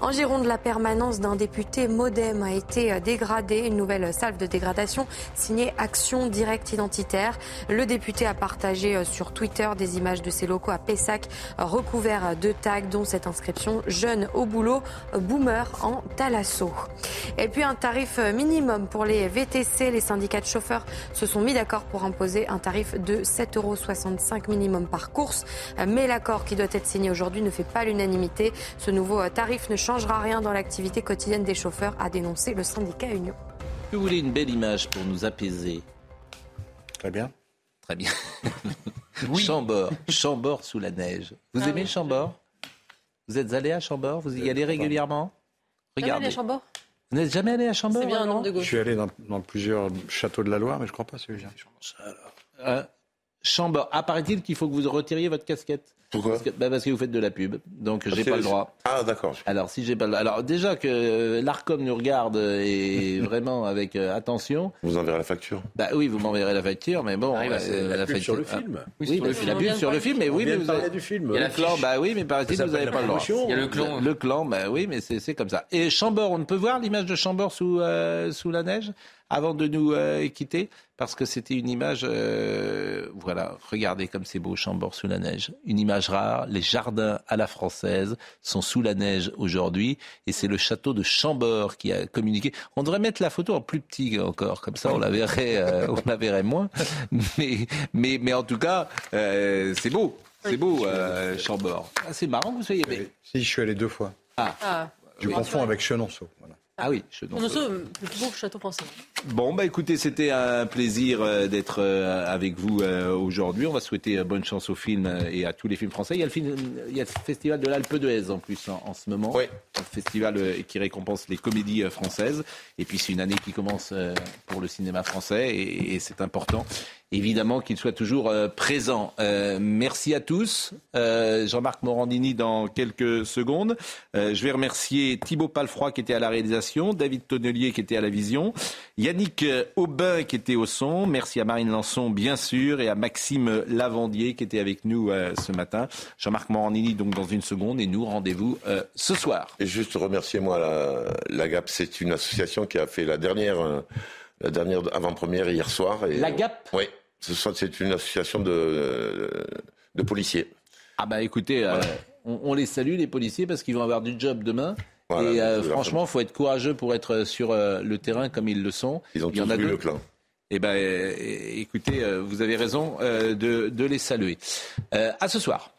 En Gironde, la permanence d'un député modem a été dégradée. Une nouvelle salve de dégradation signée Action Directe Identitaire. Le député a partagé sur Twitter des images de ses locaux à Pessac recouverts de tags dont cette inscription jeune au boulot, boomer en Talasso. Et puis un tarif minimum pour les VTC. Les syndicats de chauffeurs se sont mis d'accord pour imposer un tarif de 7,65 euros minimum par course. Mais l'accord qui doit être signé aujourd'hui ne fait pas l'unanimité. Ce nouveau tarif ne changera rien dans l'activité quotidienne des chauffeurs, a dénoncé le syndicat Union. Vous voulez une belle image pour nous apaiser? Très bien. Très bien. Oui. Chambord, Chambord sous la neige. Vous ah aimez Chambord? Vous êtes allé à Chambord? Vous y allez régulièrement? Regardez. à Chambord Vous n'êtes jamais allé à Chambord C'est bien un nom de gauche. Je suis allé dans, plusieurs châteaux de la Loire, mais je ne crois pas celui-là. Euh, Chambord. Apparaît-il qu'il faut que vous retiriez votre casquette pourquoi parce que, bah, parce que, vous faites de la pub, donc j'ai pas le droit. Ah d'accord. Alors si j'ai pas, le... alors déjà que euh, l'Arcom nous regarde et vraiment avec euh, attention. Vous enverrez la facture. Bah oui, vous m'enverrez la facture, mais bon, ah, euh, la, pub sur le film. oui, oui la pub sur le film, mais oui, mais vous avez du film. Il y a le clan, bah oui, mais paraît-il vous n'avez pas le droit. Il y a le clan. Le clan, bah oui, mais c'est comme ça. Et Chambord, on peut voir l'image de Chambord sous sous la neige? Avant de nous euh, quitter, parce que c'était une image, euh, voilà, regardez comme c'est beau, Chambord sous la neige. Une image rare, les jardins à la française sont sous la neige aujourd'hui, et c'est le château de Chambord qui a communiqué. On devrait mettre la photo en plus petit encore, comme ça on la verrait, euh, on la verrait moins. Mais, mais, mais en tout cas, c'est beau. C'est beau, Chambord. Ah, c'est marrant que vous soyez. Si, je suis allé deux fois. Ah. ah. Je confonds avec Chenonceau. Voilà. Ah oui, Chenonceau, le plus beau château français. Bon, bah écoutez, c'était un plaisir euh, d'être euh, avec vous euh, aujourd'hui. On va souhaiter bonne chance au film et à tous les films français. Il y a le, film, il y a le festival de l'Alpe d'Huez en plus en, ce moment. Oui. Un festival qui récompense les comédies françaises. Et puis c'est une année qui commence pour le cinéma français et c'est important évidemment qu'il soit toujours euh, présent. Euh, merci à tous. Euh, Jean-Marc Morandini dans quelques secondes. je vais remercier Thibaut Palfroy qui était à la réalisation, David Tonnelier qui était à la vision, Yannick Aubin qui était au son. Merci à Marine Lançon bien sûr et à Maxime Lavandier qui était avec nous ce matin. Jean-Marc Morandini donc dans une seconde et nous rendez-vous ce soir. Et juste remercier moi la, la GAP, c'est une association qui a fait la dernière la dernière avant-première hier soir. Et, la GAP Oui. C'est une association de, de policiers. Ah bah écoutez, euh, on, les salue les policiers parce qu'ils vont avoir du job demain. et euh, franchement, il faut être courageux pour être sur euh, le terrain comme ils le sont. Ils ont tous vu le clan. Eh ben, écoutez, vous avez raison de, de les saluer. à ce soir.